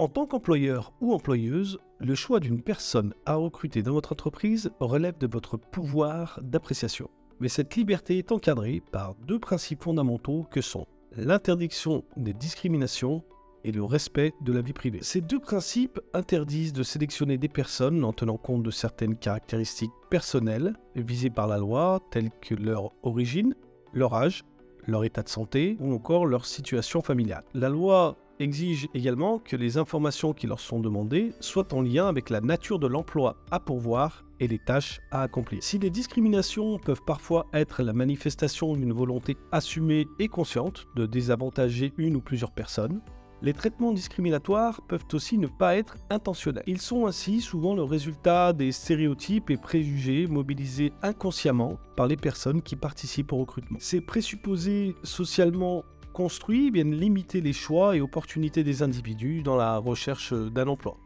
En tant qu'employeur ou employeuse, le choix d'une personne à recruter dans votre entreprise relève de votre pouvoir d'appréciation. Mais cette liberté est encadrée par deux principes fondamentaux que sont l'interdiction des discriminations et le respect de la vie privée. Ces deux principes interdisent de sélectionner des personnes en tenant compte de certaines caractéristiques personnelles visées par la loi, telles que leur origine, leur âge, leur état de santé ou encore leur situation familiale. La loi exige également que les informations qui leur sont demandées soient en lien avec la nature de l'emploi à pourvoir et les tâches à accomplir. Si les discriminations peuvent parfois être la manifestation d'une volonté assumée et consciente de désavantager une ou plusieurs personnes, les traitements discriminatoires peuvent aussi ne pas être intentionnels. Ils sont ainsi souvent le résultat des stéréotypes et préjugés mobilisés inconsciemment par les personnes qui participent au recrutement. Ces présupposés socialement construits viennent limiter les choix et opportunités des individus dans la recherche d'un emploi.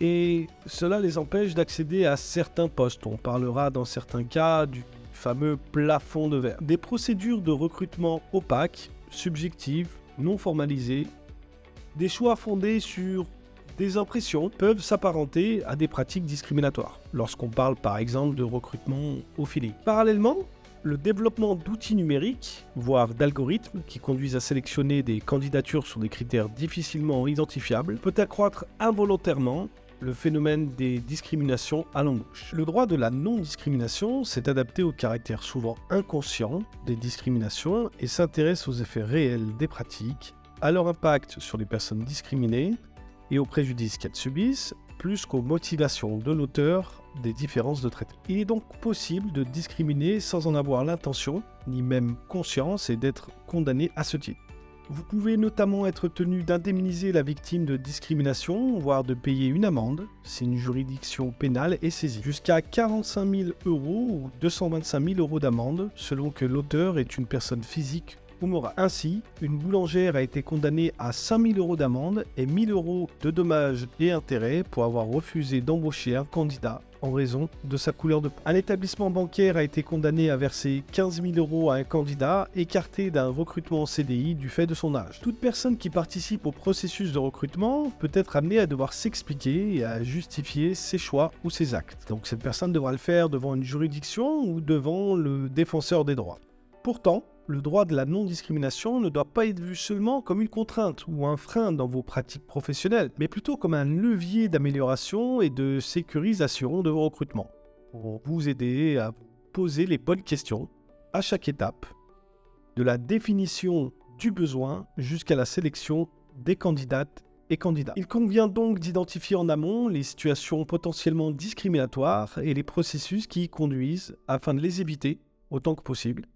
Et cela les empêche d'accéder à certains postes. On parlera dans certains cas du fameux plafond de verre. Des procédures de recrutement opaques, subjectives, non formalisées des choix fondés sur des impressions peuvent s'apparenter à des pratiques discriminatoires, lorsqu'on parle par exemple de recrutement au feeling. Parallèlement, le développement d'outils numériques, voire d'algorithmes qui conduisent à sélectionner des candidatures sur des critères difficilement identifiables, peut accroître involontairement le phénomène des discriminations à l'embauche. Le droit de la non-discrimination s'est adapté au caractère souvent inconscient des discriminations et s'intéresse aux effets réels des pratiques à leur impact sur les personnes discriminées et aux préjudices qu'elles subissent, plus qu'aux motivations de l'auteur des différences de traitement. Il est donc possible de discriminer sans en avoir l'intention, ni même conscience, et d'être condamné à ce titre. Vous pouvez notamment être tenu d'indemniser la victime de discrimination, voire de payer une amende si une juridiction pénale est saisie. Jusqu'à 45 000 euros ou 225 000 euros d'amende, selon que l'auteur est une personne physique ainsi, une boulangère a été condamnée à 5000 euros d'amende et 1000 euros de dommages et intérêts pour avoir refusé d'embaucher un candidat en raison de sa couleur de peau. Un établissement bancaire a été condamné à verser 15 000 euros à un candidat écarté d'un recrutement en CDI du fait de son âge. Toute personne qui participe au processus de recrutement peut être amenée à devoir s'expliquer et à justifier ses choix ou ses actes. Donc cette personne devra le faire devant une juridiction ou devant le défenseur des droits. Pourtant, le droit de la non-discrimination ne doit pas être vu seulement comme une contrainte ou un frein dans vos pratiques professionnelles, mais plutôt comme un levier d'amélioration et de sécurisation de vos recrutements, pour vous aider à poser les bonnes questions à chaque étape, de la définition du besoin jusqu'à la sélection des candidates et candidats. Il convient donc d'identifier en amont les situations potentiellement discriminatoires et les processus qui y conduisent afin de les éviter autant que possible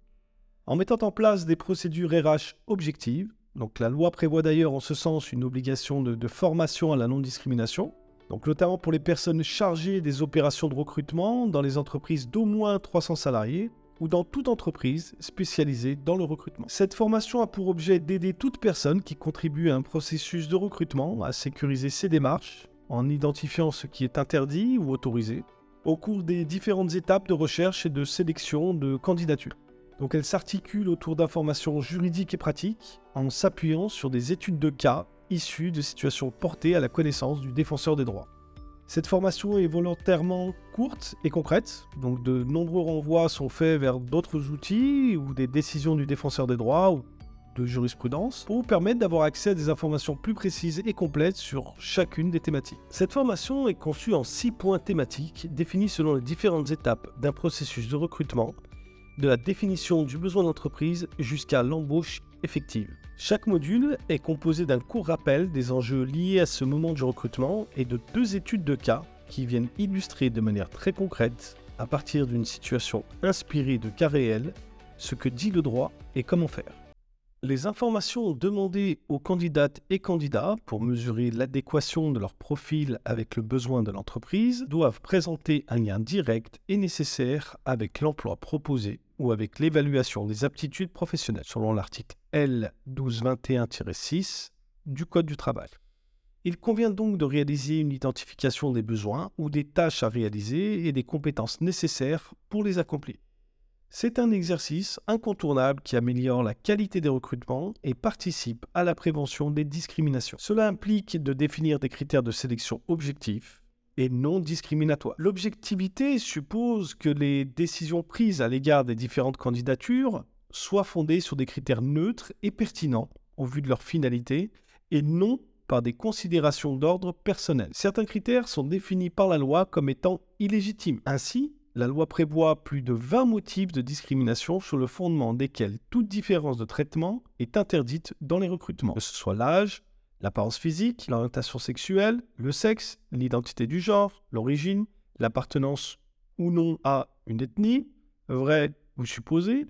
en mettant en place des procédures RH objectives. Donc la loi prévoit d'ailleurs en ce sens une obligation de, formation à la non-discrimination, donc notamment pour les personnes chargées des opérations de recrutement dans les entreprises d'au moins 300 salariés ou dans toute entreprise spécialisée dans le recrutement. Cette formation a pour objet d'aider toute personne qui contribue à un processus de recrutement à sécuriser ses démarches en identifiant ce qui est interdit ou autorisé au cours des différentes étapes de recherche et de sélection de candidatures. Donc elle s'articule autour d'informations juridiques et pratiques en s'appuyant sur des études de cas issues de situations portées à la connaissance du défenseur des droits. Cette formation est volontairement courte et concrète, donc de nombreux renvois sont faits vers d'autres outils ou des décisions du défenseur des droits ou de jurisprudence pour vous permettre d'avoir accès à des informations plus précises et complètes sur chacune des thématiques. Cette formation est conçue en six points thématiques définis selon les différentes étapes d'un processus de recrutement de la définition du besoin d'entreprise jusqu'à l'embauche effective. Chaque module est composé d'un court rappel des enjeux liés à ce moment du recrutement et de deux études de cas qui viennent illustrer de manière très concrète, à partir d'une situation inspirée de cas réels, ce que dit le droit et comment faire. Les informations demandées aux candidates et candidats pour mesurer l'adéquation de leur profil avec le besoin de l'entreprise doivent présenter un lien direct et nécessaire avec l'emploi proposé ou avec l'évaluation des aptitudes professionnelles selon l'article L 1221-6 du Code du travail. Il convient donc de réaliser une identification des besoins ou des tâches à réaliser et des compétences nécessaires pour les accomplir. C'est un exercice incontournable qui améliore la qualité des recrutements et participe à la prévention des discriminations. Cela implique de définir des critères de sélection objectifs et non discriminatoires. L'objectivité suppose que les décisions prises à l'égard des différentes candidatures soient fondées sur des critères neutres et pertinents au vu de leur finalité et non par des considérations d'ordre personnel. Certains critères sont définis par la loi comme étant illégitimes. Ainsi, la loi prévoit plus de 20 motifs de discrimination sur le fondement desquels toute différence de traitement est interdite dans les recrutements, que ce soit l'âge, l'apparence physique, l'orientation sexuelle, le sexe, l'identité du genre, l'origine, l'appartenance ou non à une ethnie, vraie ou supposée,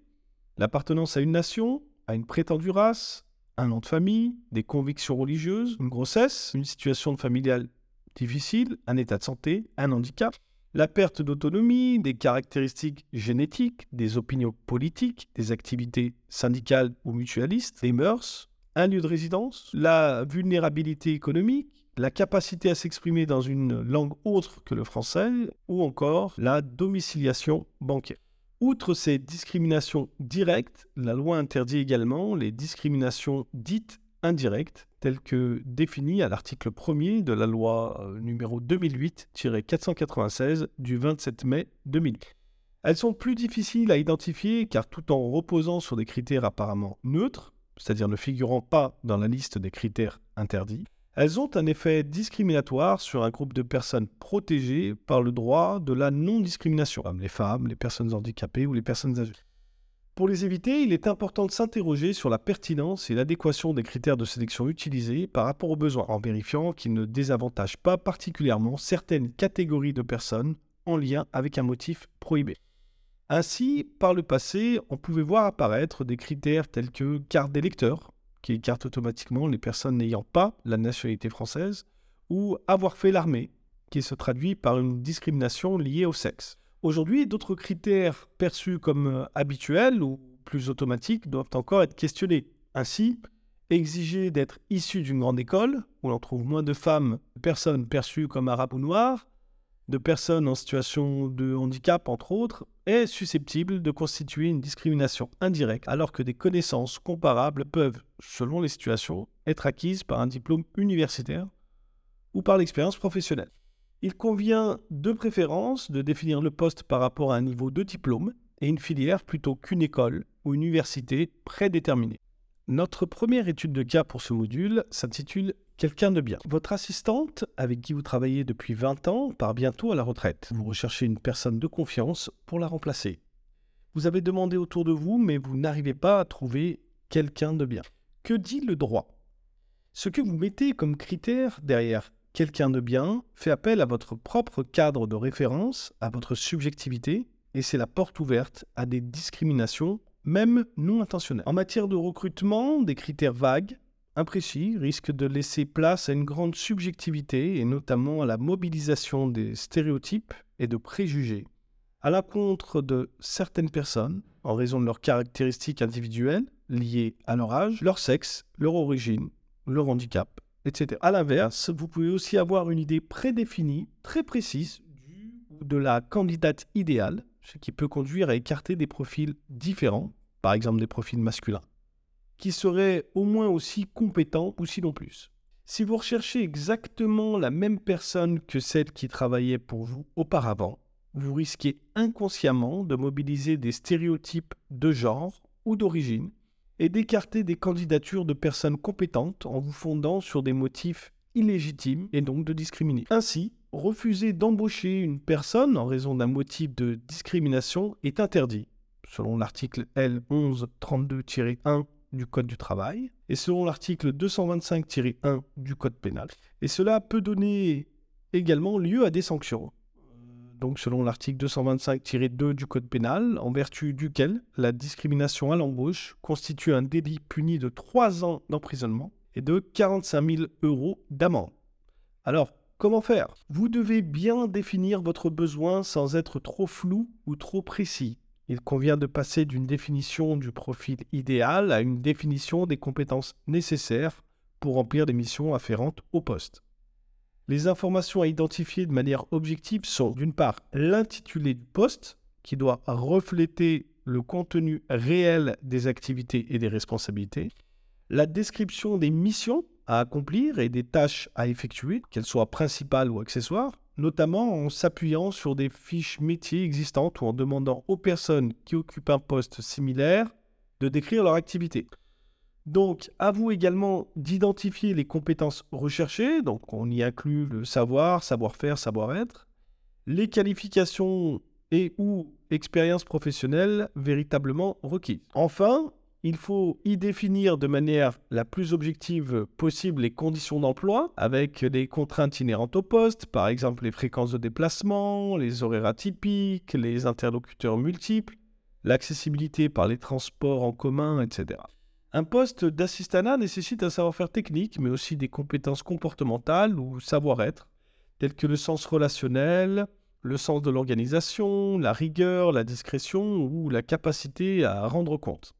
l'appartenance à une nation, à une prétendue race, un nom de famille, des convictions religieuses, une grossesse, une situation familiale difficile, un état de santé, un handicap, la perte d'autonomie, des caractéristiques génétiques, des opinions politiques, des activités syndicales ou mutualistes, des mœurs, un lieu de résidence, la vulnérabilité économique, la capacité à s'exprimer dans une langue autre que le français, ou encore la domiciliation bancaire. Outre ces discriminations directes, la loi interdit également les discriminations dites indirectes, telles que définies à l'article 1er de la loi euh, numéro 2008-496 du 27 mai 2008. Elles sont plus difficiles à identifier car tout en reposant sur des critères apparemment neutres, c'est-à-dire ne figurant pas dans la liste des critères interdits, elles ont un effet discriminatoire sur un groupe de personnes protégées par le droit de la non-discrimination, comme les femmes, les personnes handicapées ou les personnes âgées. Pour les éviter, il est important de s'interroger sur la pertinence et l'adéquation des critères de sélection utilisés par rapport aux besoins, en vérifiant qu'ils ne désavantagent pas particulièrement certaines catégories de personnes en lien avec un motif prohibé. Ainsi, par le passé, on pouvait voir apparaître des critères tels que carte d'électeur, qui écarte automatiquement les personnes n'ayant pas la nationalité française, ou avoir fait l'armée, qui se traduit par une discrimination liée au sexe. Aujourd'hui, d'autres critères perçus comme euh, habituels ou plus automatiques doivent encore être questionnés. Ainsi, exiger d'être issu d'une grande école, où l'on trouve moins de femmes, de personnes perçues comme arabes ou noires, de personnes en situation de handicap, entre autres, est susceptible de constituer une discrimination indirecte, alors que des connaissances comparables peuvent, selon les situations, être acquises par un diplôme universitaire ou par l'expérience professionnelle. Il convient de préférence de définir le poste par rapport à un niveau de diplôme et une filière plutôt qu'une école ou une université prédéterminée. Notre première étude de cas pour ce module s'intitule Quelqu'un de bien. Votre assistante, avec qui vous travaillez depuis 20 ans, part bientôt à la retraite. Vous recherchez une personne de confiance pour la remplacer. Vous avez demandé autour de vous, mais vous n'arrivez pas à trouver quelqu'un de bien. Que dit le droit? Ce que vous mettez comme critère derrière quelqu'un de bien fait appel à votre propre cadre de référence, à votre subjectivité, et c'est la porte ouverte à des discriminations, même non intentionnelles. En matière de recrutement, des critères vagues, imprécis, risquent de laisser place à une grande subjectivité, et notamment à la mobilisation des stéréotypes et de préjugés, à l'encontre de certaines personnes, en raison de leurs caractéristiques individuelles liées à leur âge, leur sexe, leur origine, leur handicap, etc. À l'inverse, vous pouvez aussi avoir une idée prédéfinie, très précise, de la candidate idéale, ce qui peut conduire à écarter des profils différents, par exemple des profils masculins, qui seraient au moins aussi compétents ou sinon plus. Si vous recherchez exactement la même personne que celle qui travaillait pour vous auparavant, vous risquez inconsciemment de mobiliser des stéréotypes de genre ou d'origine et d'écarter des candidatures de personnes compétentes en vous fondant sur des motifs illégitimes et donc de discriminer. Ainsi, refuser d'embaucher une personne en raison d'un motif de discrimination est interdit, selon l'article L1132-1 du Code du travail et selon l'article 225-1 du Code pénal. Et cela peut donner également lieu à des sanctions donc selon l'article 225-2 du Code pénal, en vertu duquel la discrimination à l'embauche constitue un délit puni de 3 ans d'emprisonnement et de 45 000 euros d'amende. Alors, comment faire? Vous devez bien définir votre besoin sans être trop flou ou trop précis. Il convient de passer d'une définition du profil idéal à une définition des compétences nécessaires pour remplir les missions afférentes au poste. Les informations à identifier de manière objective sont d'une part l'intitulé du poste, qui doit refléter le contenu réel des activités et des responsabilités, la description des missions à accomplir et des tâches à effectuer, qu'elles soient principales ou accessoires, notamment en s'appuyant sur des fiches métiers existantes ou en demandant aux personnes qui occupent un poste similaire de décrire leur activité. Donc, à vous également d'identifier les compétences recherchées, donc on y inclut le savoir, savoir-faire, savoir-être, les qualifications et ou expériences professionnelles véritablement requises. Enfin, il faut y définir de manière la plus objective possible les conditions d'emploi avec les contraintes inhérentes au poste, par exemple les fréquences de déplacement, les horaires atypiques, les interlocuteurs multiples, l'accessibilité par les transports en commun, etc. Un poste d'assistanat nécessite un savoir-faire technique, mais aussi des compétences comportementales ou savoir-être, tels que le sens relationnel, le sens de l'organisation, la rigueur, la discrétion ou la capacité à rendre compte.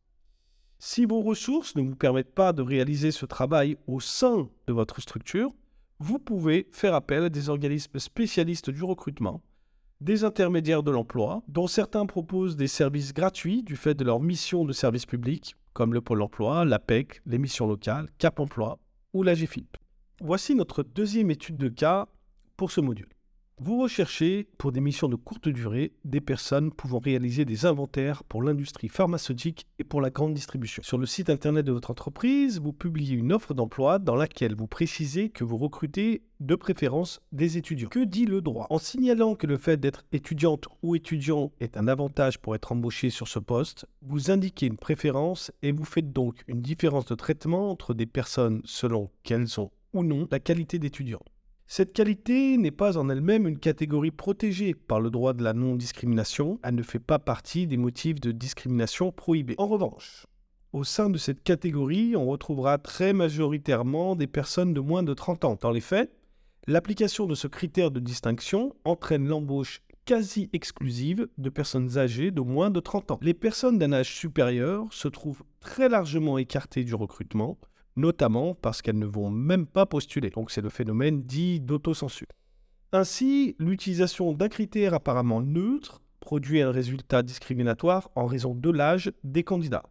Si vos ressources ne vous permettent pas de réaliser ce travail au sein de votre structure, vous pouvez faire appel à des organismes spécialistes du recrutement, des intermédiaires de l'emploi, dont certains proposent des services gratuits du fait de leur mission de service public, comme le Pôle emploi, l'APEC, les missions locales, Cap emploi ou la GFIP. Voici notre deuxième étude de cas pour ce module. Vous recherchez, pour des missions de courte durée, des personnes pouvant réaliser des inventaires pour l'industrie pharmaceutique et pour la grande distribution. Sur le site internet de votre entreprise, vous publiez une offre d'emploi dans laquelle vous précisez que vous recrutez de préférence des étudiants. Que dit le droit? En signalant que le fait d'être étudiante ou étudiant est un avantage pour être embauché sur ce poste, vous indiquez une préférence et vous faites donc une différence de traitement entre des personnes selon qu'elles ont ou non la qualité d'étudiant. Cette qualité n'est pas en elle-même une catégorie protégée par le droit de la non-discrimination, elle ne fait pas partie des motifs de discrimination prohibés. En revanche, au sein de cette catégorie, on retrouvera très majoritairement des personnes de moins de 30 ans. Dans les faits, l'application de ce critère de distinction entraîne l'embauche quasi exclusive de personnes âgées de moins de 30 ans. Les personnes d'un âge supérieur se trouvent très largement écartées du recrutement, notamment parce qu'elles ne vont même pas postuler. Donc c'est le phénomène dit d'autocensure. Ainsi, l'utilisation d'un critère apparemment neutre produit un résultat discriminatoire en raison de l'âge des candidats.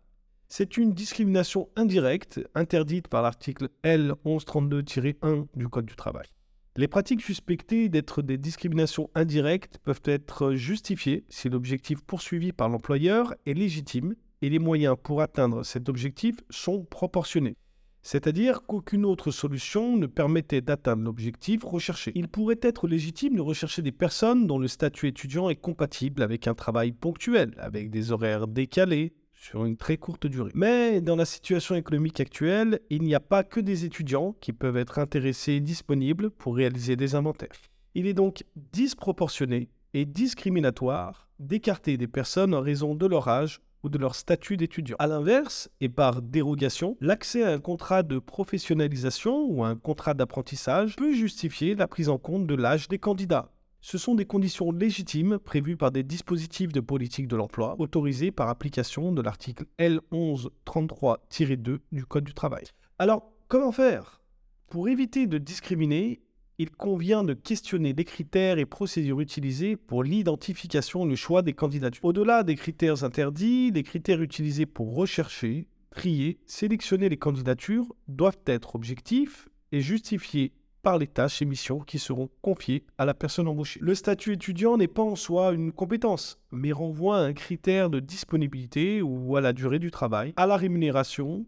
C'est une discrimination indirecte interdite par l'article L1132-1 du Code du travail. Les pratiques suspectées d'être des discriminations indirectes peuvent être justifiées si l'objectif poursuivi par l'employeur est légitime et les moyens pour atteindre cet objectif sont proportionnés c'est-à-dire qu'aucune autre solution ne permettait d'atteindre l'objectif recherché. Il pourrait être légitime de rechercher des personnes dont le statut étudiant est compatible avec un travail ponctuel, avec des horaires décalés, sur une très courte durée. Mais dans la situation économique actuelle, il n'y a pas que des étudiants qui peuvent être intéressés et disponibles pour réaliser des inventaires. Il est donc disproportionné et discriminatoire d'écarter des personnes en raison de leur âge ou de leur statut d'étudiant. A l'inverse, et par dérogation, l'accès à un contrat de professionnalisation ou à un contrat d'apprentissage peut justifier la prise en compte de l'âge des candidats. Ce sont des conditions légitimes prévues par des dispositifs de politique de l'emploi autorisés par application de l'article L1133-2 du Code du travail. Alors, comment faire? Pour éviter de discriminer, il convient de questionner les critères et procédures utilisés pour l'identification et le choix des candidatures. Au-delà des critères interdits, les critères utilisés pour rechercher, trier, sélectionner les candidatures doivent être objectifs et justifiés par les tâches et missions qui seront confiées à la personne embauchée. Le statut étudiant n'est pas en soi une compétence, mais renvoie à un critère de disponibilité ou à la durée du travail, à la rémunération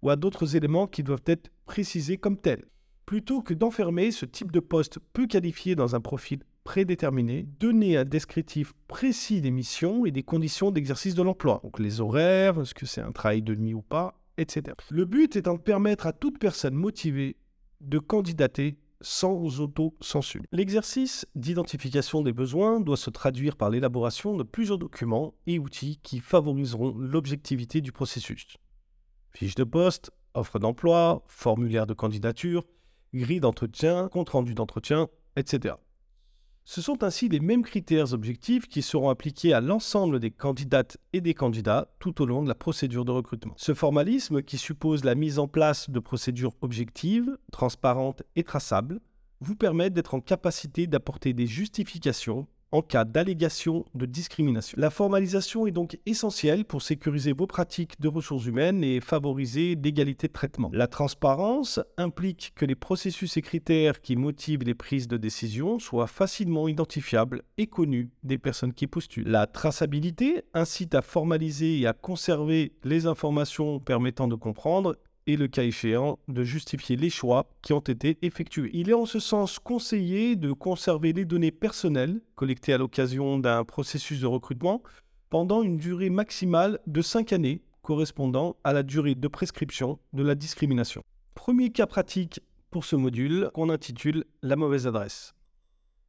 ou à d'autres éléments qui doivent être précisés comme tels. Plutôt que d'enfermer ce type de poste peu qualifié dans un profil prédéterminé, donner un descriptif précis des missions et des conditions d'exercice de l'emploi. Donc les horaires, est-ce que c'est un travail de nuit ou pas, etc. Le but étant de permettre à toute personne motivée de candidater sans auto-censure. L'exercice d'identification des besoins doit se traduire par l'élaboration de plusieurs documents et outils qui favoriseront l'objectivité du processus. Fiche de poste, offre d'emploi, formulaire de candidature, grille d'entretien, compte-rendu d'entretien, etc. Ce sont ainsi les mêmes critères objectifs qui seront appliqués à l'ensemble des candidates et des candidats tout au long de la procédure de recrutement. Ce formalisme, qui suppose la mise en place de procédures objectives, transparentes et traçables, vous permet d'être en capacité d'apporter des justifications en cas d'allégation de discrimination. La formalisation est donc essentielle pour sécuriser vos pratiques de ressources humaines et favoriser l'égalité de traitement. La transparence implique que les processus et critères qui motivent les prises de décision soient facilement identifiables et connus des personnes qui postulent. La traçabilité incite à formaliser et à conserver les informations permettant de comprendre le cas échéant de justifier les choix qui ont été effectués. Il est en ce sens conseillé de conserver les données personnelles collectées à l'occasion d'un processus de recrutement pendant une durée maximale de 5 années correspondant à la durée de prescription de la discrimination. Premier cas pratique pour ce module qu'on intitule la mauvaise adresse.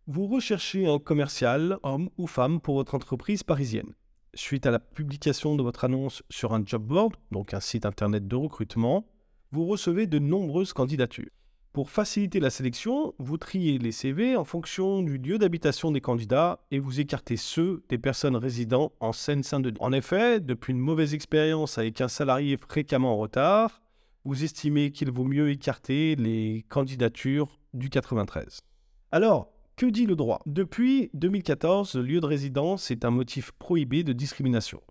Vous recherchez un commercial, homme ou femme, pour votre entreprise parisienne suite à la publication de votre annonce sur un job board, donc un site internet de recrutement, vous recevez de nombreuses candidatures. Pour faciliter la sélection, vous triez les CV en fonction du lieu d'habitation des candidats et vous écartez ceux des personnes résidant en Seine-Saint-Denis. En effet, depuis une mauvaise expérience avec un salarié fréquemment en retard, vous estimez qu'il vaut mieux écarter les candidatures du 93. Alors, que dit le droit? Depuis 2014, le lieu de résidence est un motif prohibé de discrimination.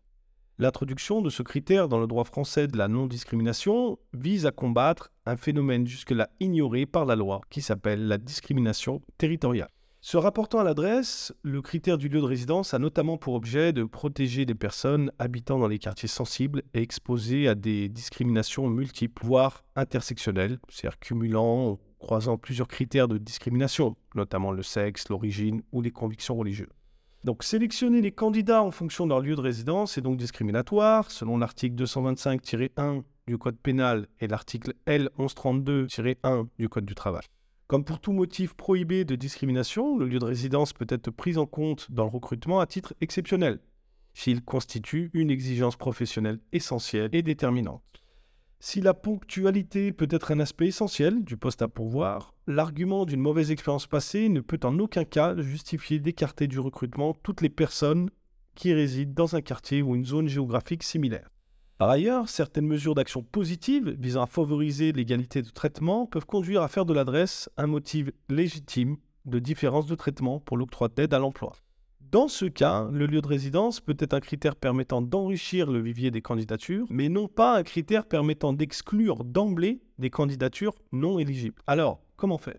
L'introduction de ce critère dans le droit français de la non-discrimination vise à combattre un phénomène jusque-là ignoré par la loi qui s'appelle la discrimination territoriale. Se rapportant à l'adresse, le critère du lieu de résidence a notamment pour objet de protéger les personnes habitant dans les quartiers sensibles et exposées à des discriminations multiples, voire intersectionnelles, c'est-à-dire cumulant croisant plusieurs critères de discrimination, notamment le sexe, l'origine ou les convictions religieuses. Donc sélectionner les candidats en fonction de leur lieu de résidence est donc discriminatoire, selon l'article 225-1 du Code pénal et l'article L1132-1 du Code du travail. Comme pour tout motif prohibé de discrimination, le lieu de résidence peut être pris en compte dans le recrutement à titre exceptionnel, s'il constitue une exigence professionnelle essentielle et déterminante. Si la ponctualité peut être un aspect essentiel du poste à pourvoir, l'argument d'une mauvaise expérience passée ne peut en aucun cas justifier d'écarter du recrutement toutes les personnes qui résident dans un quartier ou une zone géographique similaire. Par ailleurs, certaines mesures d'action positive visant à favoriser l'égalité de traitement peuvent conduire à faire de l'adresse un motif légitime de différence de traitement pour l'octroi d'aide à l'emploi. Dans ce cas, le lieu de résidence peut être un critère permettant d'enrichir le vivier des candidatures, mais non pas un critère permettant d'exclure d'emblée des candidatures non éligibles. Alors, comment faire?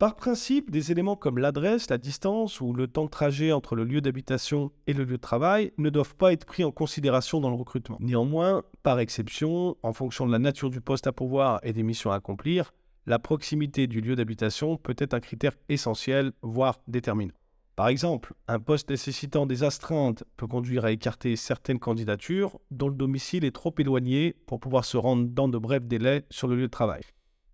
Par principe, des éléments comme l'adresse, la distance ou le temps de trajet entre le lieu d'habitation et le lieu de travail ne doivent pas être pris en considération dans le recrutement. Néanmoins, par exception, en fonction de la nature du poste à pourvoir et des missions à accomplir, la proximité du lieu d'habitation peut être un critère essentiel, voire déterminant. Par exemple, un poste nécessitant des astreintes peut conduire à écarter certaines candidatures dont le domicile est trop éloigné pour pouvoir se rendre dans de brefs délais sur le lieu de travail.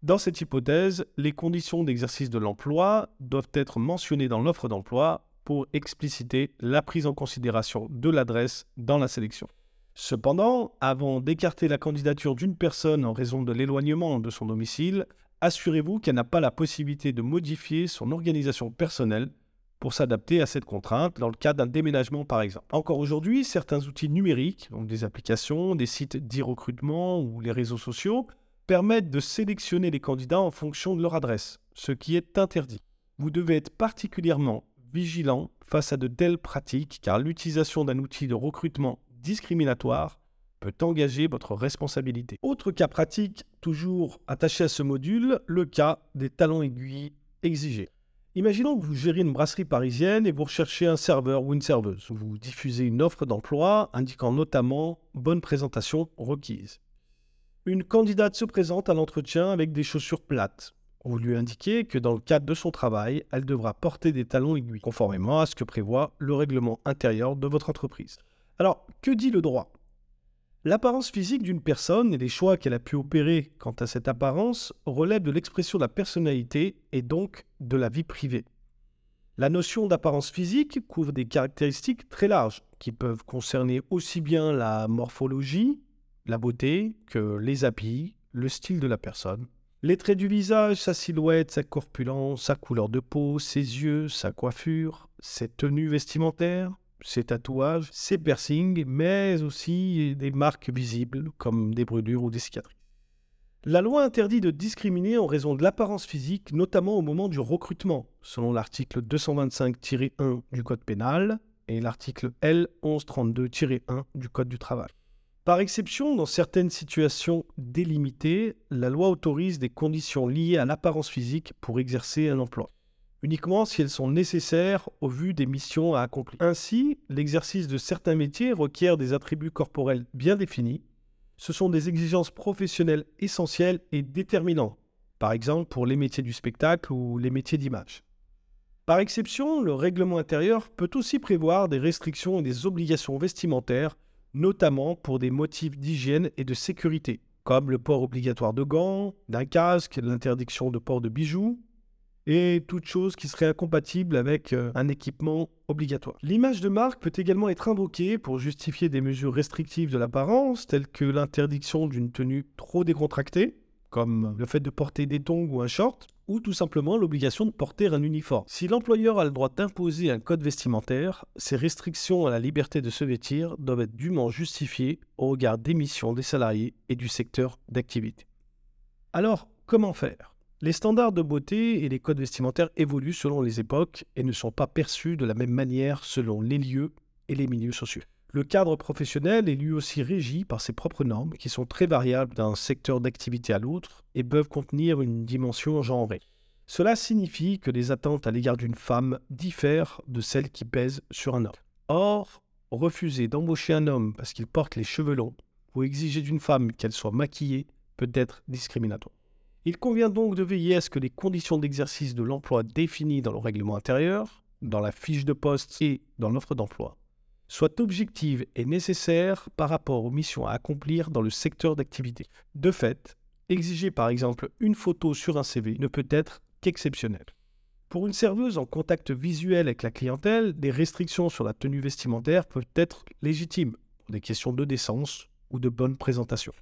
Dans cette hypothèse, les conditions d'exercice de l'emploi doivent être mentionnées dans l'offre d'emploi pour expliciter la prise en considération de l'adresse dans la sélection. Cependant, avant d'écarter la candidature d'une personne en raison de l'éloignement de son domicile, assurez-vous qu'elle n'a pas la possibilité de modifier son organisation personnelle pour s'adapter à cette contrainte dans le cas d'un déménagement par exemple. Encore aujourd'hui, certains outils numériques, donc des applications, des sites d'e-recrutement ou les réseaux sociaux, permettent de sélectionner les candidats en fonction de leur adresse, ce qui est interdit. Vous devez être particulièrement vigilant face à de telles pratiques car l'utilisation d'un outil de recrutement discriminatoire peut engager votre responsabilité. Autre cas pratique, toujours attaché à ce module, le cas des talons aiguilles exigés. Imaginons que vous gérez une brasserie parisienne et vous recherchez un serveur ou une serveuse. Vous diffusez une offre d'emploi indiquant notamment bonne présentation requise. Une candidate se présente à l'entretien avec des chaussures plates. Vous lui indiquez que dans le cadre de son travail, elle devra porter des talons aiguilles, conformément à ce que prévoit le règlement intérieur de votre entreprise. Alors, que dit le droit? L'apparence physique d'une personne et les choix qu'elle a pu opérer quant à cette apparence relèvent de l'expression de la personnalité et donc de la vie privée. La notion d'apparence physique couvre des caractéristiques très larges qui peuvent concerner aussi bien la morphologie, la beauté, que les habits, le style de la personne. Les traits du visage, sa silhouette, sa corpulence, sa couleur de peau, ses yeux, sa coiffure, ses tenues vestimentaires, ses tatouages, ses piercings, mais aussi des marques visibles comme des brûlures ou des cicatrices. La loi interdit de discriminer en raison de l'apparence physique, notamment au moment du recrutement, selon l'article 225-1 du Code pénal et l'article L1132-1 du Code du travail. Par exception, dans certaines situations délimitées, la loi autorise des conditions liées à l'apparence physique pour exercer un emploi, uniquement si elles sont nécessaires au vu des missions à accomplir. Ainsi, l'exercice de certains métiers requiert des attributs corporels bien définis, ce sont des exigences professionnelles essentielles et déterminantes, par exemple pour les métiers du spectacle ou les métiers d'image. Par exception, le règlement intérieur peut aussi prévoir des restrictions et des obligations vestimentaires, notamment pour des motifs d'hygiène et de sécurité, comme le port obligatoire de gants, d'un casque, l'interdiction de port de bijoux, et toute chose qui serait incompatible avec euh, un équipement obligatoire. L'image de marque peut également être invoquée pour justifier des mesures restrictives de l'apparence, telles que l'interdiction d'une tenue trop décontractée, comme le fait de porter des tongs ou un short, ou tout simplement l'obligation de porter un uniforme. Si l'employeur a le droit d'imposer un code vestimentaire, ces restrictions à la liberté de se vêtir doivent être dûment justifiées au regard des missions des salariés et du secteur d'activité. Alors, comment faire? Les standards de beauté et les codes vestimentaires évoluent selon les époques et ne sont pas perçus de la même manière selon les lieux et les milieux sociaux. Le cadre professionnel est lui aussi régi par ses propres normes qui sont très variables d'un secteur d'activité à l'autre et peuvent contenir une dimension genrée. Cela signifie que les attentes à l'égard d'une femme diffèrent de celles qui pèsent sur un homme. Or, refuser d'embaucher un homme parce qu'il porte les cheveux longs ou exiger d'une femme qu'elle soit maquillée peut être discriminatoire. Il convient donc de veiller à ce que les conditions d'exercice de l'emploi définies dans le règlement intérieur, dans la fiche de poste et dans l'offre d'emploi soient objectives et nécessaires par rapport aux missions à accomplir dans le secteur d'activité. De fait, exiger par exemple une photo sur un CV ne peut être qu'exceptionnel. Pour une serveuse en contact visuel avec la clientèle, des restrictions sur la tenue vestimentaire peuvent être légitimes pour des questions de décence ou de bonne présentation.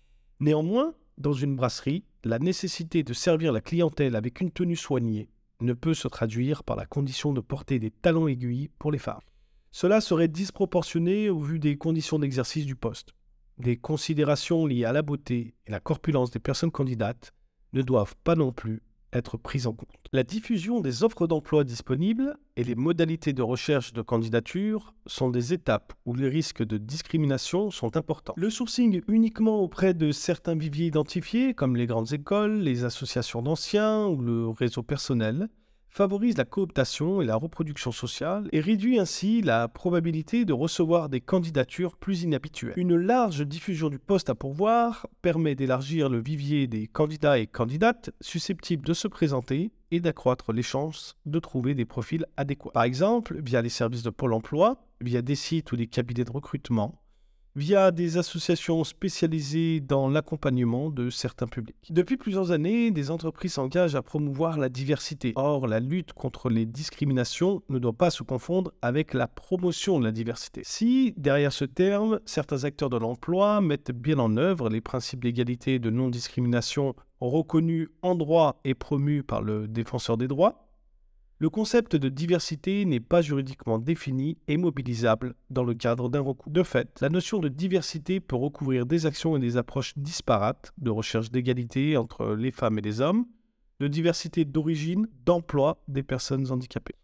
Néanmoins, dans une brasserie, la nécessité de servir la clientèle avec une tenue soignée ne peut se traduire par la condition de porter des talons aiguilles pour les femmes. Cela serait disproportionné au vu des conditions d'exercice du poste. Des considérations liées à la beauté et la corpulence des personnes candidates ne doivent pas non plus être prises en compte. La diffusion des offres d'emploi disponibles et les modalités de recherche de candidature sont des étapes où les risques de discrimination sont importants. Le sourcing uniquement auprès de certains viviers identifiés, comme les grandes écoles, les associations d'anciens ou le réseau personnel, favorise la cooptation et la reproduction sociale et réduit ainsi la probabilité de recevoir des candidatures plus inhabituelles. Une large diffusion du poste à pourvoir permet d'élargir le vivier des candidats et candidates susceptibles de se présenter et d'accroître les chances de trouver des profils adéquats. Par exemple, via les services de Pôle Emploi, via des sites ou des cabinets de recrutement, via des associations spécialisées dans l'accompagnement de certains publics. Depuis plusieurs années, des entreprises s'engagent à promouvoir la diversité. Or, la lutte contre les discriminations ne doit pas se confondre avec la promotion de la diversité. Si, derrière ce terme, certains acteurs de l'emploi mettent bien en œuvre les principes d'égalité et de non-discrimination reconnus en droit et promus par le défenseur des droits, le concept de diversité n'est pas juridiquement défini et mobilisable dans le cadre d'un recours. De fait, la notion de diversité peut recouvrir des actions et des approches disparates de recherche d'égalité entre les femmes et les hommes, de diversité d'origine, d'emploi des personnes handicapées.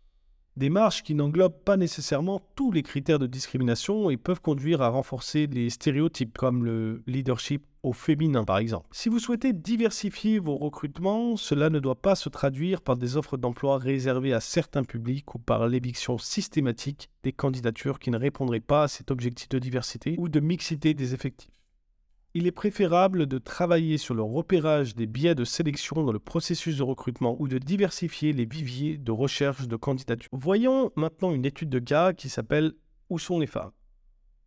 Démarches qui n'englobent pas nécessairement tous les critères de discrimination et peuvent conduire à renforcer les stéréotypes comme le leadership au féminin par exemple. Si vous souhaitez diversifier vos recrutements, cela ne doit pas se traduire par des offres d'emploi réservées à certains publics ou par l'éviction systématique des candidatures qui ne répondraient pas à cet objectif de diversité ou de mixité des effectifs il est préférable de travailler sur le repérage des biais de sélection dans le processus de recrutement ou de diversifier les viviers de recherche de candidature. Voyons maintenant une étude de cas qui s'appelle Où sont les femmes?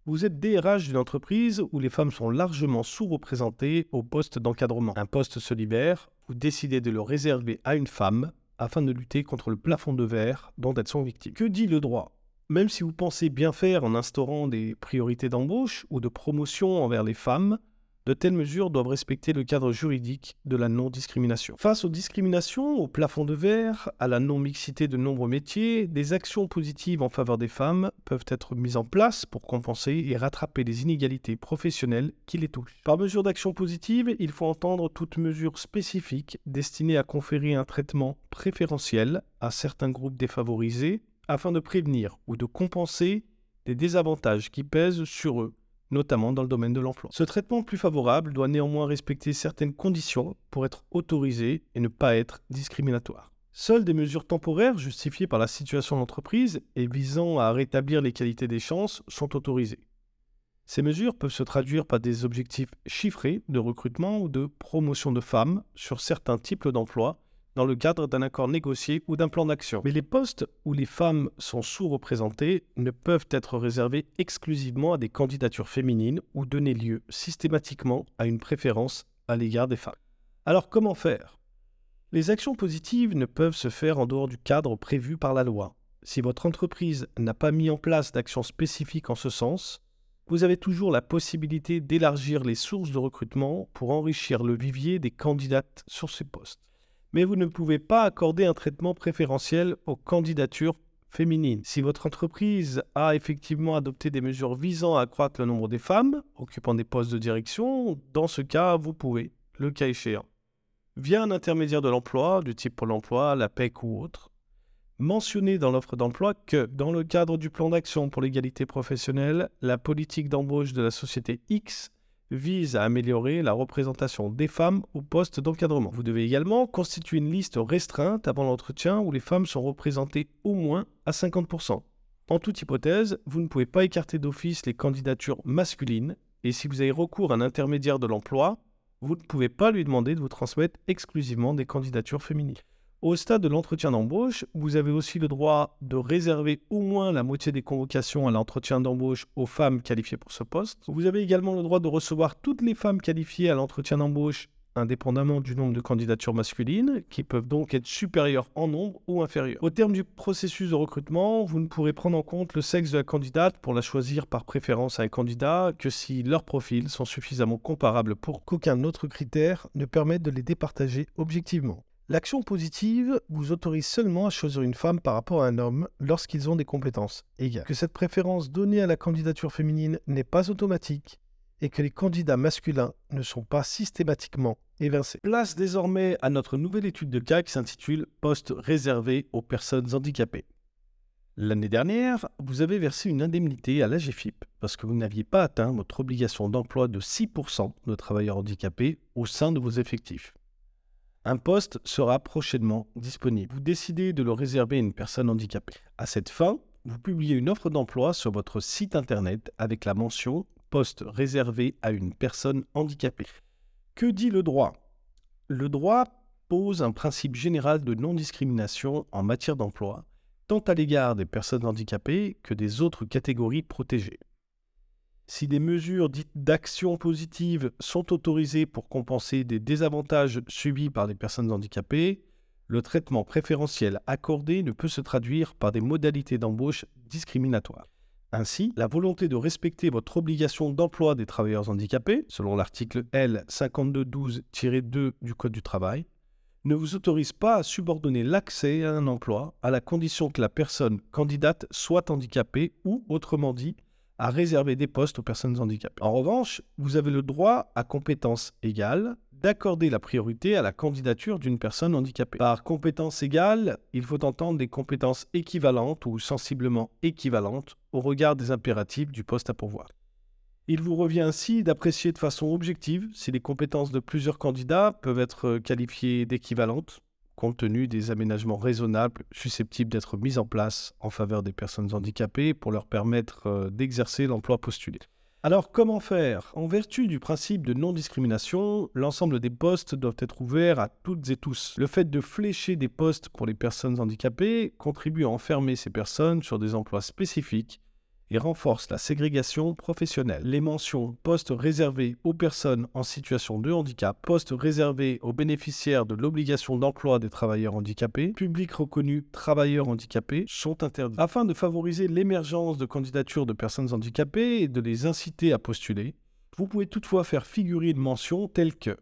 Vous êtes DRH d'une entreprise où les femmes sont largement sous-représentées au poste d'encadrement. Un poste se libère, vous décidez de le réserver à une femme afin de lutter contre le plafond de verre dont elles sont victimes. Que dit le droit? Même si vous pensez bien faire en instaurant des priorités d'embauche ou de promotion envers les femmes, De telles mesures doivent respecter le cadre juridique de la non-discrimination. Face aux discriminations, au plafond de verre, à la non-mixité de nombreux métiers, des actions positives en faveur des femmes peuvent être mises en place pour compenser et rattraper les inégalités professionnelles qui les touchent. Par mesure d'action positive, il faut entendre toute mesure spécifique destinée à conférer un traitement préférentiel à certains groupes défavorisés afin de prévenir ou de compenser des désavantages qui pèsent sur eux notamment dans le domaine de l'emploi. Ce traitement plus favorable doit néanmoins respecter certaines conditions pour être autorisé et ne pas être discriminatoire. Seules des mesures temporaires justifiées par la situation de l'entreprise et visant à rétablir les qualités des chances sont autorisées. Ces mesures peuvent se traduire par des objectifs chiffrés de recrutement ou de promotion de femmes sur certains types d'emplois dans le cadre d'un accord négocié ou d'un plan d'action. Mais les postes où les femmes sont sous-représentées ne peuvent être réservés exclusivement à des candidatures féminines ou donner lieu systématiquement à une préférence à l'égard des femmes. Alors comment faire? Les actions positives ne peuvent se faire en dehors du cadre prévu par la loi. Si votre entreprise n'a pas mis en place d'actions spécifiques en ce sens, vous avez toujours la possibilité d'élargir les sources de recrutement pour enrichir le vivier des candidates sur ces postes mais vous ne pouvez pas accorder un traitement préférentiel aux candidatures féminines. Si votre entreprise a effectivement adopté des mesures visant à accroître le nombre des femmes occupant des postes de direction, dans ce cas, vous pouvez, le cas échéant, via un intermédiaire de l'emploi, du type Pôle emploi, la PEC ou autre, mentionner dans l'offre d'emploi que, dans le cadre du plan d'action pour l'égalité professionnelle, la politique d'embauche de la société X vise à améliorer la représentation des femmes au poste d'encadrement. Vous devez également constituer une liste restreinte avant l'entretien où les femmes sont représentées au moins à 50%. En toute hypothèse, vous ne pouvez pas écarter d'office les candidatures masculines et si vous avez recours à un intermédiaire de l'emploi, vous ne pouvez pas lui demander de vous transmettre exclusivement des candidatures féminines. Au stade de l'entretien d'embauche, vous avez aussi le droit de réserver au moins la moitié des convocations à l'entretien d'embauche aux femmes qualifiées pour ce poste. Vous avez également le droit de recevoir toutes les femmes qualifiées à l'entretien d'embauche indépendamment du nombre de candidatures masculines, qui peuvent donc être supérieures en nombre ou inférieures. Au terme du processus de recrutement, vous ne pourrez prendre en compte le sexe de la candidate pour la choisir par préférence à un candidat que si leurs profils sont suffisamment comparables pour qu'aucun autre critère ne permette de les départager objectivement. L'action positive vous autorise seulement à choisir une femme par rapport à un homme lorsqu'ils ont des compétences égales. Que cette préférence donnée à la candidature féminine n'est pas automatique et que les candidats masculins ne sont pas systématiquement évincés. Place désormais à notre nouvelle étude de cas qui s'intitule Poste réservé aux personnes handicapées. L'année dernière, vous avez versé une indemnité à l'AGFIP parce que vous n'aviez pas atteint votre obligation d'emploi de 6% de travailleurs handicapés au sein de vos effectifs. Un poste sera prochainement disponible. Vous décidez de le réserver à une personne handicapée. À cette fin, vous publiez une offre d'emploi sur votre site internet avec la mention poste réservé à une personne handicapée. Que dit le droit? Le droit pose un principe général de non-discrimination en matière d'emploi, tant à l'égard des personnes handicapées que des autres catégories protégées. Si des mesures dites d'action positive sont autorisées pour compenser des désavantages subis par les personnes handicapées, le traitement préférentiel accordé ne peut se traduire par des modalités d'embauche discriminatoires. Ainsi, la volonté de respecter votre obligation d'emploi des travailleurs handicapés, selon l'article L 5212-2 du Code du travail, ne vous autorise pas à subordonner l'accès à un emploi à la condition que la personne candidate soit handicapée ou, autrement dit, à réserver des postes aux personnes handicapées. En revanche, vous avez le droit à compétences égales d'accorder la priorité à la candidature d'une personne handicapée. Par compétences égales, il faut entendre des compétences équivalentes ou sensiblement équivalentes au regard des impératifs du poste à pourvoir. Il vous revient ainsi d'apprécier de façon objective si les compétences de plusieurs candidats peuvent être qualifiées d'équivalentes compte tenu des aménagements raisonnables susceptibles d'être mis en place en faveur des personnes handicapées pour leur permettre euh, d'exercer l'emploi postulé. Alors comment faire? En vertu du principe de non-discrimination, l'ensemble des postes doivent être ouverts à toutes et tous. Le fait de flécher des postes pour les personnes handicapées contribue à enfermer ces personnes sur des emplois spécifiques et renforce la ségrégation professionnelle. Les mentions postes réservés aux personnes en situation de handicap, postes réservés aux bénéficiaires de l'obligation d'emploi des travailleurs handicapés, public reconnu travailleurs handicapés sont interdits. Afin de favoriser l'émergence de candidatures de personnes handicapées et de les inciter à postuler, Vous pouvez toutefois faire figurer une mention telle que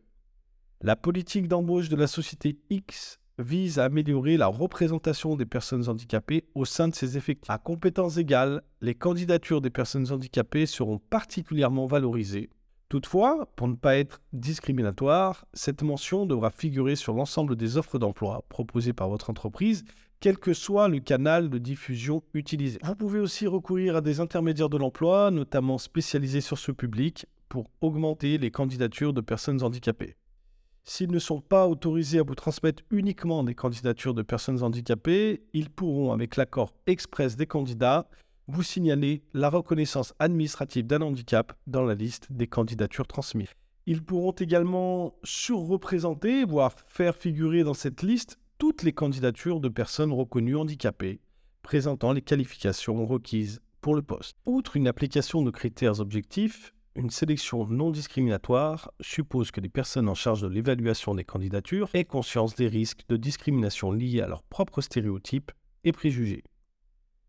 la politique d'embauche de la société X vise à améliorer la représentation des personnes handicapées au sein de ses effectifs. À compétences égales, les candidatures des personnes handicapées seront particulièrement valorisées. Toutefois, pour ne pas être discriminatoire, cette mention devra figurer sur l'ensemble des offres d'emploi proposées par votre entreprise, quel que soit le canal de diffusion utilisé. Vous pouvez aussi recourir à des intermédiaires de l'emploi, notamment spécialisés sur ce public, pour augmenter les candidatures de personnes handicapées. S'ils ne sont pas autorisés à vous transmettre uniquement des candidatures de personnes handicapées, ils pourront, avec l'accord express des candidats, vous signaler la reconnaissance administrative d'un handicap dans la liste des candidatures transmises. Ils pourront également surreprésenter, voire faire figurer dans cette liste toutes les candidatures de personnes reconnues handicapées, présentant les qualifications requises pour le poste. Outre une application de critères objectifs, une sélection non discriminatoire suppose que les personnes en charge de l'évaluation des candidatures aient conscience des risques de discrimination liés à leurs propres stéréotypes et préjugés.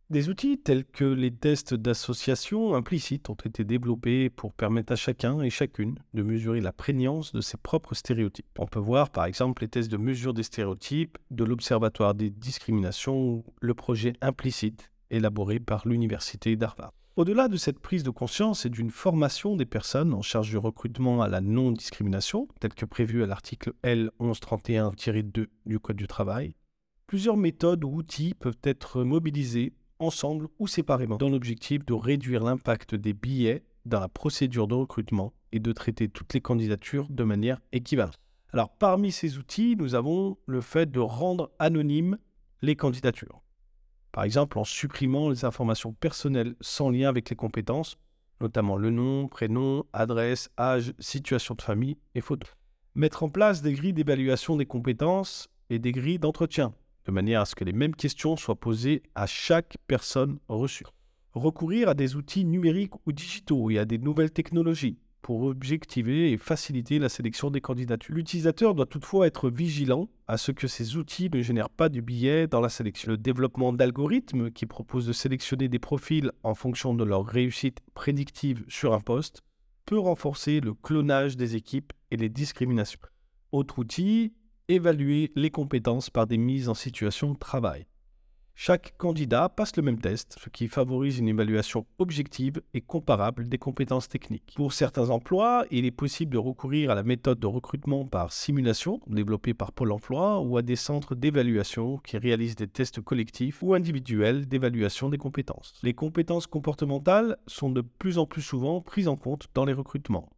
Des outils tels que les tests d'association implicites ont été développés pour permettre à chacun et chacune de mesurer la prégnance de ses propres stéréotypes. On peut voir par exemple les tests de mesure des stéréotypes de l'Observatoire des discriminations ou le projet implicite élaboré par l'Université d'Harvard. Au-delà de cette prise de conscience et d'une formation des personnes en charge du recrutement à la non-discrimination, tel que prévu à l'article L 1131-2 du Code du travail, plusieurs méthodes ou outils peuvent être mobilisés ensemble ou séparément dans l'objectif de réduire l'impact des billets dans la procédure de recrutement et de traiter toutes les candidatures de manière équivalente. Parmi ces outils, nous avons le fait de rendre anonymes les candidatures par exemple en supprimant les informations personnelles sans lien avec les compétences, notamment le nom, prénom, adresse, âge, situation de famille et photo. Mettre en place des grilles d'évaluation des compétences et des grilles d'entretien, de manière à ce que les mêmes questions soient posées à chaque personne reçue. Recourir à des outils numériques ou digitaux et à des nouvelles technologies, pour objectiver et faciliter la sélection des candidatures. L'utilisateur doit toutefois être vigilant à ce que ces outils ne génèrent pas du biais dans la sélection. Le développement d'algorithmes qui proposent de sélectionner des profils en fonction de leur réussite prédictive sur un poste peut renforcer le clonage des équipes et les discriminations. Autre outil, évaluer les compétences par des mises en situation de travail. Chaque candidat passe le même test, ce qui favorise une évaluation objective et comparable des compétences techniques. Pour certains emplois, il est possible de recourir à la méthode de recrutement par simulation, développée par Pôle Emploi, ou à des centres d'évaluation qui réalisent des tests collectifs ou individuels d'évaluation des compétences. Les compétences comportementales sont de plus en plus souvent prises en compte dans les recrutements.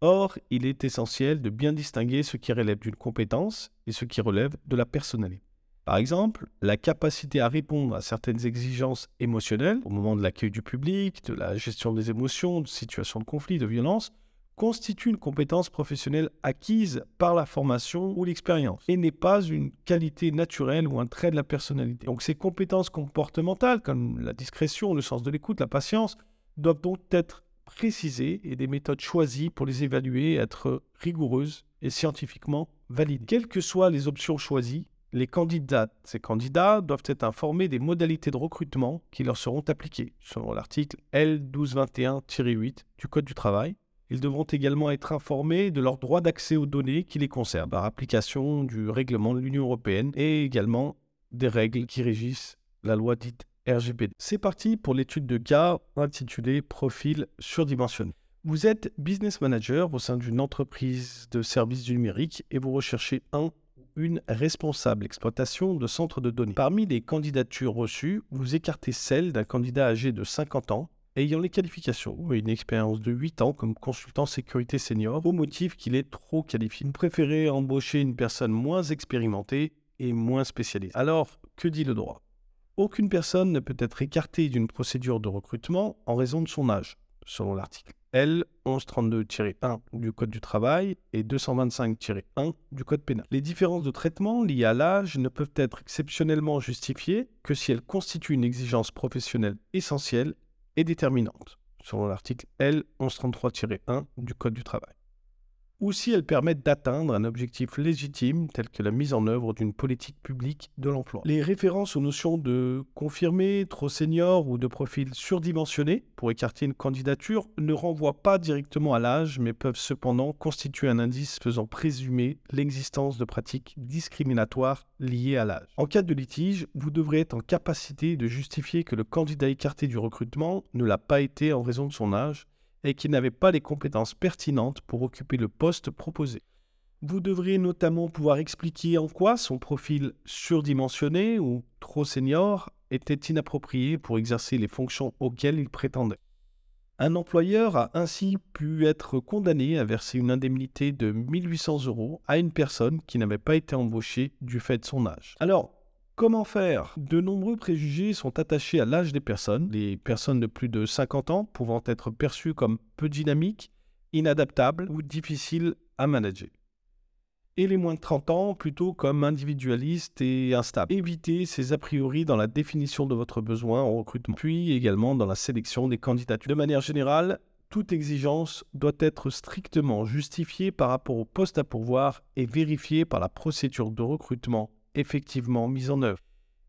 Or, il est essentiel de bien distinguer ce qui relève d'une compétence et ce qui relève de la personnalité. Par exemple, la capacité à répondre à certaines exigences émotionnelles au moment de l'accueil du public, de la gestion des émotions, de situations de conflit, de violence, constitue une compétence professionnelle acquise par la formation ou l'expérience et n'est pas une qualité naturelle ou un trait de la personnalité. Donc ces compétences comportementales comme la discrétion, le sens de l'écoute, la patience, doivent donc être précisées et des méthodes choisies pour les évaluer être rigoureuses et scientifiquement valides. Quelles que soient les options choisies, les candidats, ces candidats doivent être informés des modalités de recrutement qui leur seront appliquées, selon l'article L1221-8 du Code du travail. Ils devront également être informés de leur droit d'accès aux données qui les concernent, par application du règlement de l'Union européenne et également des règles qui régissent la loi dite RGPD. C'est parti pour l'étude de cas intitulée Profil surdimensionné. Vous êtes business manager au sein d'une entreprise de services du numérique et vous recherchez un une responsable exploitation de centre de données. Parmi les candidatures reçues, vous écartez celle d'un candidat âgé de 50 ans ayant les qualifications et une expérience de 8 ans comme consultant sécurité senior au motif qu'il est trop qualifié. Vous préférez embaucher une personne moins expérimentée et moins spécialisée. Alors, que dit le droit? Aucune personne ne peut être écartée d'une procédure de recrutement en raison de son âge, selon l'article L 1132-1 du Code du travail et 225-1 du Code pénal. Les différences de traitement liées à l'âge ne peuvent être exceptionnellement justifiées que si elles constituent une exigence professionnelle essentielle et déterminante, selon l'article L 1133-1 du Code du travail. Ou si elles permettent d'atteindre un objectif légitime tel que la mise en œuvre d'une politique publique de l'emploi. Les références aux notions de confirmé, trop senior ou de profil surdimensionné pour écarter une candidature ne renvoient pas directement à l'âge mais peuvent cependant constituer un indice faisant présumer l'existence de pratiques discriminatoires liées à l'âge. En cas de litige, vous devrez être en capacité de justifier que le candidat écarté du recrutement ne l'a pas été en raison de son âge et qu'il n'avait pas les compétences pertinentes pour occuper le poste proposé. Vous devriez notamment pouvoir expliquer en quoi son profil surdimensionné ou trop senior était inapproprié pour exercer les fonctions auxquelles il prétendait. Un employeur a ainsi pu être condamné à verser une indemnité de 1800 euros à une personne qui n'avait pas été embauchée du fait de son âge. Alors, Comment faire? De nombreux préjugés sont attachés à l'âge des personnes, les personnes de plus de 50 ans pouvant être perçues comme peu dynamiques, inadaptables ou difficiles à manager. Et les moins de 30 ans plutôt comme individualistes et instables. Évitez ces a priori dans la définition de votre besoin en recrutement, puis également dans la sélection des candidatures. De manière générale, toute exigence doit être strictement justifiée par rapport au poste à pourvoir et vérifiée par la procédure de recrutement effectivement mise en œuvre.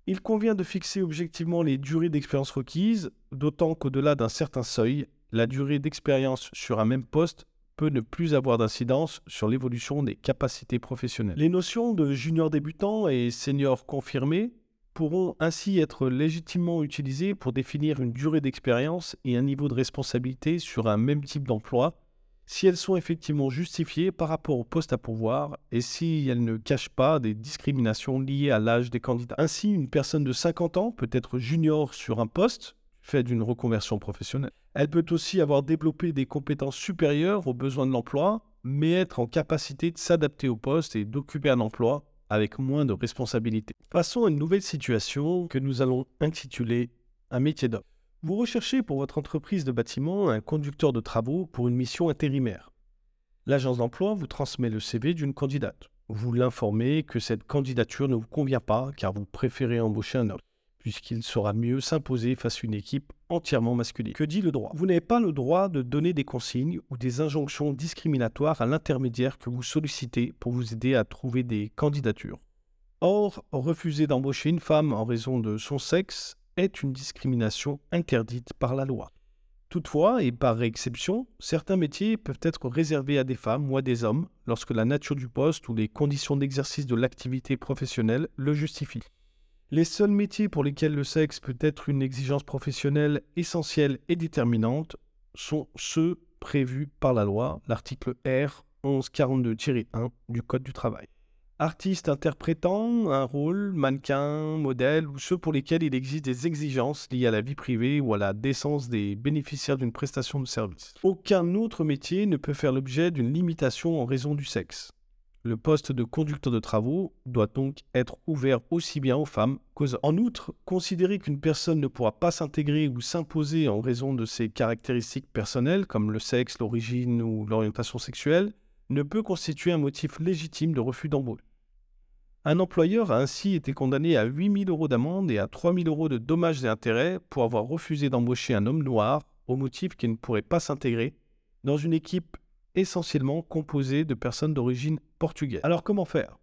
Il convient de fixer objectivement les durées d'expérience requises, d'autant qu'au-delà d'un certain seuil, la durée d'expérience sur un même poste peut ne plus avoir d'incidence sur l'évolution des capacités professionnelles. Les notions de junior débutant et senior confirmé pourront ainsi être légitimement utilisées pour définir une durée d'expérience et un niveau de responsabilité sur un même type d'emploi si elles sont effectivement justifiées par rapport au poste à pourvoir et si elles ne cachent pas des discriminations liées à l'âge des candidats. Ainsi, une personne de 50 ans peut être junior sur un poste, fait d'une reconversion professionnelle. Elle peut aussi avoir développé des compétences supérieures aux besoins de l'emploi, mais être en capacité de s'adapter au poste et d'occuper un emploi avec moins de responsabilités. Passons à une nouvelle situation que nous allons intituler un métier d'homme. Vous recherchez pour votre entreprise de bâtiment un conducteur de travaux pour une mission intérimaire. L'agence d'emploi vous transmet le CV d'une candidate. Vous l'informez que cette candidature ne vous convient pas car vous préférez embaucher un homme, puisqu'il saura mieux s'imposer face à une équipe entièrement masculine. Que dit le droit? Vous n'avez pas le droit de donner des consignes ou des injonctions discriminatoires à l'intermédiaire que vous sollicitez pour vous aider à trouver des candidatures. Or, refuser d'embaucher une femme en raison de son sexe est une discrimination interdite par la loi. Toutefois, et par exception, certains métiers peuvent être réservés à des femmes ou à des hommes lorsque la nature du poste ou les conditions d'exercice de l'activité professionnelle le justifient. Les seuls métiers pour lesquels le sexe peut être une exigence professionnelle essentielle et déterminante sont ceux prévus par la loi, l'article R 1142-1 du Code du travail artistes interprétant un rôle, mannequin, modèle, ou ceux pour lesquels il existe des exigences liées à la vie privée ou à la décence des bénéficiaires d'une prestation de service. Aucun autre métier ne peut faire l'objet d'une limitation en raison du sexe. Le poste de conducteur de travaux doit donc être ouvert aussi bien aux femmes qu'aux hommes. En outre, considérer qu'une personne ne pourra pas s'intégrer ou s'imposer en raison de ses caractéristiques personnelles, comme le sexe, l'origine ou l'orientation sexuelle, ne peut constituer un motif légitime de refus d'embauche. Un employeur a ainsi été condamné à 8 000 euros d'amende et à 3 000 euros de dommages et intérêts pour avoir refusé d'embaucher un homme noir au motif qu'il ne pourrait pas s'intégrer dans une équipe essentiellement composée de personnes d'origine portugaise. Alors comment faire?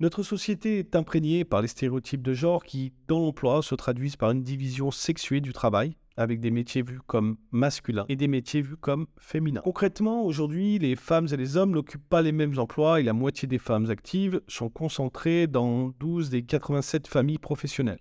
Notre société est imprégnée par les stéréotypes de genre qui, dans l'emploi, se traduisent par une division sexuée du travail, avec des métiers vus comme masculins et des métiers vus comme féminins. Concrètement, aujourd'hui, les femmes et les hommes n'occupent pas les mêmes emplois et la moitié des femmes actives sont concentrées dans 12 des 87 familles professionnelles.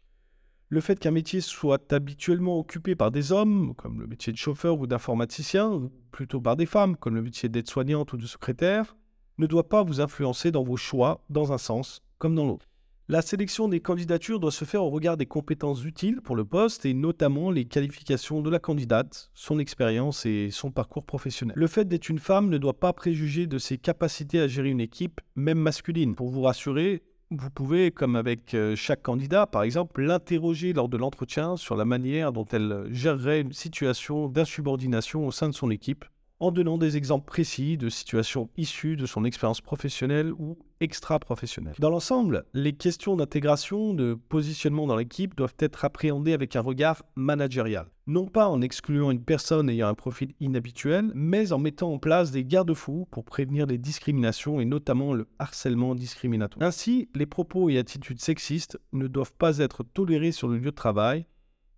Le fait qu'un métier soit habituellement occupé par des hommes, comme le métier de chauffeur ou d'informaticien, ou plutôt par des femmes, comme le métier d'aide-soignante ou de secrétaire, ne doit pas vous influencer dans vos choix dans un sens comme dans l'autre. La sélection des candidatures doit se faire au regard des compétences utiles pour le poste et notamment les qualifications de la candidate, son expérience et son parcours professionnel. Le fait d'être une femme ne doit pas préjuger de ses capacités à gérer une équipe, même masculine. Pour vous rassurer, vous pouvez, comme avec euh, chaque candidat par exemple, l'interroger lors de l'entretien sur la manière dont elle gérerait une situation d'insubordination au sein de son équipe en donnant des exemples précis de situations issues de son expérience professionnelle ou extra-professionnelle. Dans l'ensemble, les questions d'intégration, de positionnement dans l'équipe doivent être appréhendées avec un regard managérial. Non pas en excluant une personne ayant un profil inhabituel, mais en mettant en place des garde-fous pour prévenir les discriminations et notamment le harcèlement discriminatoire. Ainsi, les propos et attitudes sexistes ne doivent pas être tolérés sur le lieu de travail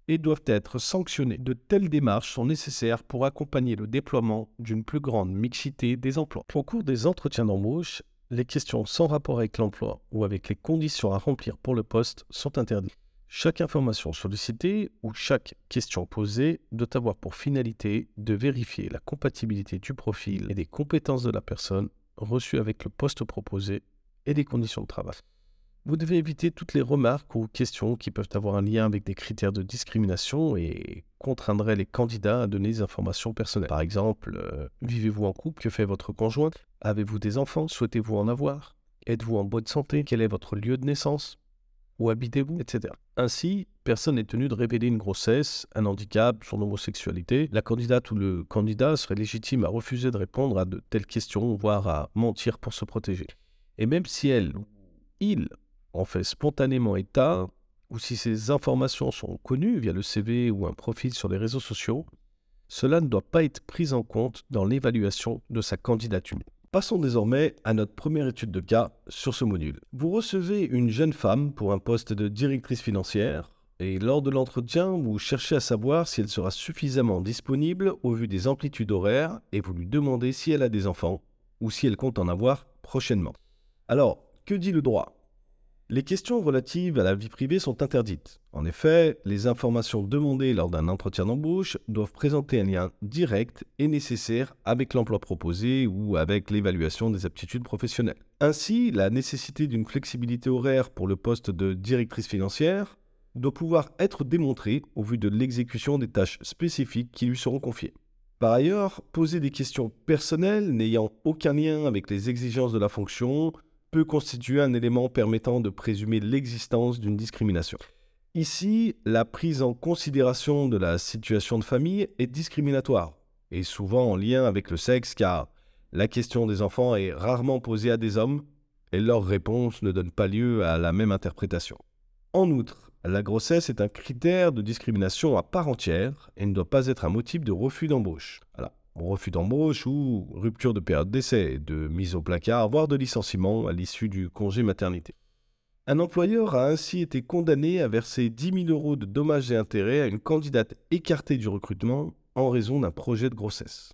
et doivent être sanctionnés. De telles démarches sont nécessaires pour accompagner le déploiement d'une plus grande mixité des emplois. Au cours des entretiens d'embauche, les questions sans rapport avec l'emploi ou avec les conditions à remplir pour le poste sont interdites. Chaque information sollicitée ou chaque question posée doit avoir pour finalité de vérifier la compatibilité du profil et des compétences de la personne reçue avec le poste proposé et des conditions de travail. Vous devez éviter toutes les remarques ou questions qui peuvent avoir un lien avec des critères de discrimination et contraindraient les candidats à donner des informations personnelles. Par exemple, euh, vivez-vous en couple? Que fait votre conjoint Avez-vous des enfants? Souhaitez-vous en avoir? Êtes-vous en bonne santé? Quel est votre lieu de naissance? Où habitez-vous? Etc. Ainsi, personne n'est tenu de révéler une grossesse, un handicap, son homosexualité. La candidate ou le candidat serait légitime à refuser de répondre à de telles questions, voire à mentir pour se protéger. Et même si elle ou il en fait spontanément état, ou si ces informations sont connues via le CV ou un profil sur les réseaux sociaux, cela ne doit pas être pris en compte dans l'évaluation de sa candidature. Passons désormais à notre première étude de cas sur ce module. Vous recevez une jeune femme pour un poste de directrice financière et lors de l'entretien, vous cherchez à savoir si elle sera suffisamment disponible au vu des amplitudes horaires et vous lui demandez si elle a des enfants ou si elle compte en avoir prochainement. Alors, que dit le droit? Les questions relatives à la vie privée sont interdites. En effet, les informations demandées lors d'un entretien d'embauche doivent présenter un lien direct et nécessaire avec l'emploi proposé ou avec l'évaluation des aptitudes professionnelles. Ainsi, la nécessité d'une flexibilité horaire pour le poste de directrice financière doit pouvoir être démontrée au vu de l'exécution des tâches spécifiques qui lui seront confiées. Par ailleurs, poser des questions personnelles n'ayant aucun lien avec les exigences de la fonction constituer un élément permettant de présumer l'existence d'une discrimination. Ici, la prise en considération de la situation de famille est discriminatoire et souvent en lien avec le sexe car la question des enfants est rarement posée à des hommes et leur réponse ne donne pas lieu à la même interprétation. En outre, la grossesse est un critère de discrimination à part entière et ne doit pas être un motif de refus d'embauche refus d'embauche ou rupture de période d'essai, de mise au placard, voire de licenciement à l'issue du congé maternité. Un employeur a ainsi été condamné à verser 10 000 euros de dommages et intérêts à une candidate écartée du recrutement en raison d'un projet de grossesse.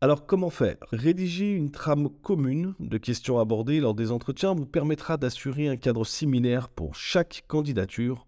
Alors comment faire? Rédiger une trame commune de questions abordées lors des entretiens vous permettra d'assurer un cadre similaire pour chaque candidature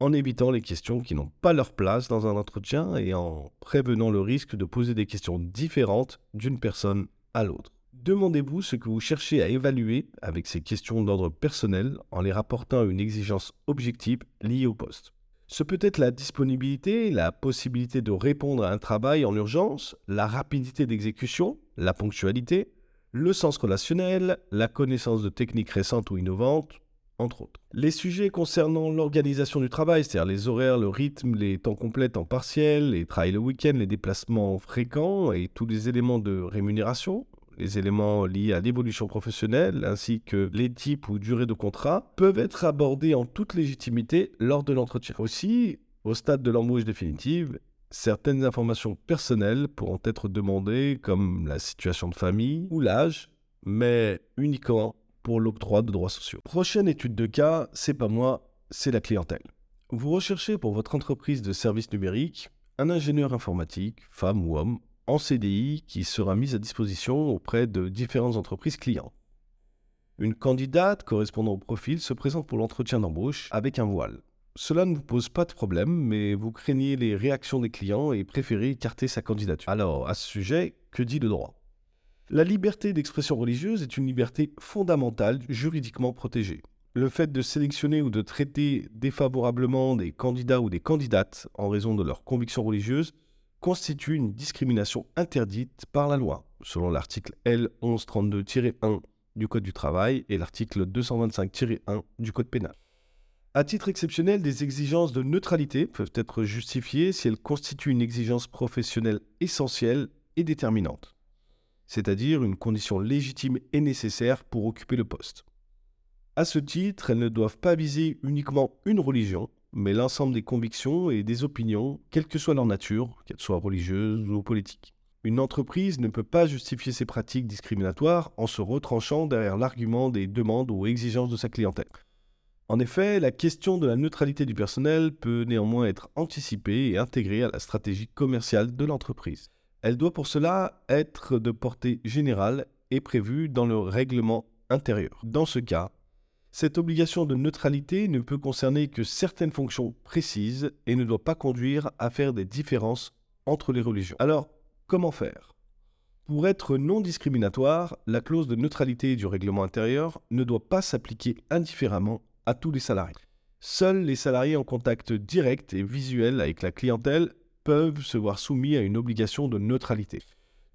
en évitant les questions qui n'ont pas leur place dans un entretien et en prévenant le risque de poser des questions différentes d'une personne à l'autre. Demandez-vous ce que vous cherchez à évaluer avec ces questions d'ordre personnel en les rapportant à une exigence objective liée au poste. Ce peut être la disponibilité, la possibilité de répondre à un travail en urgence, la rapidité d'exécution, la ponctualité, le sens relationnel, la connaissance de techniques récentes ou innovantes, entre autres. Les sujets concernant l'organisation du travail, c'est-à-dire les horaires, le rythme, les temps complets, temps partiel, les travails le week-end, les déplacements fréquents et tous les éléments de rémunération, les éléments liés à l'évolution professionnelle ainsi que les types ou durées de contrat peuvent être abordés en toute légitimité lors de l'entretien. Aussi, au stade de l'embauche définitive, certaines informations personnelles pourront être demandées comme la situation de famille ou l'âge, mais uniquement pour l'octroi de droits sociaux. Prochaine étude de cas, c'est pas moi, c'est la clientèle. Vous recherchez pour votre entreprise de services numériques un ingénieur informatique, femme ou homme, en CDI qui sera mis à disposition auprès de différentes entreprises clients. Une candidate correspondant au profil se présente pour l'entretien d'embauche avec un voile. Cela ne vous pose pas de problème, mais vous craignez les réactions des clients et préférez écarter sa candidature. Alors, à ce sujet, que dit le droit? La liberté d'expression religieuse est une liberté fondamentale juridiquement protégée. Le fait de sélectionner ou de traiter défavorablement des candidats ou des candidates en raison de leurs convictions religieuses constitue une discrimination interdite par la loi, selon l'article L 1132-1 du Code du travail et l'article 225-1 du Code pénal. À titre exceptionnel, des exigences de neutralité peuvent être justifiées si elles constituent une exigence professionnelle essentielle et déterminante, c'est-à-dire une condition légitime et nécessaire pour occuper le poste. À ce titre, elles ne doivent pas viser uniquement une religion, mais l'ensemble des convictions et des opinions, quelle que soit leur nature, qu'elles soient religieuses ou politiques. Une entreprise ne peut pas justifier ses pratiques discriminatoires en se retranchant derrière l'argument des demandes ou exigences de sa clientèle. En effet, la question de la neutralité du personnel peut néanmoins être anticipée et intégrée à la stratégie commerciale de l'entreprise. Elle doit pour cela être de portée générale et prévue dans le règlement intérieur. Dans ce cas, cette obligation de neutralité ne peut concerner que certaines fonctions précises et ne doit pas conduire à faire des différences entre les religions. Alors, comment faire? Pour être non discriminatoire, la clause de neutralité du règlement intérieur ne doit pas s'appliquer indifféremment à tous les salariés. Seuls les salariés en contact direct et visuel avec la clientèle peuvent se voir soumis à une obligation de neutralité.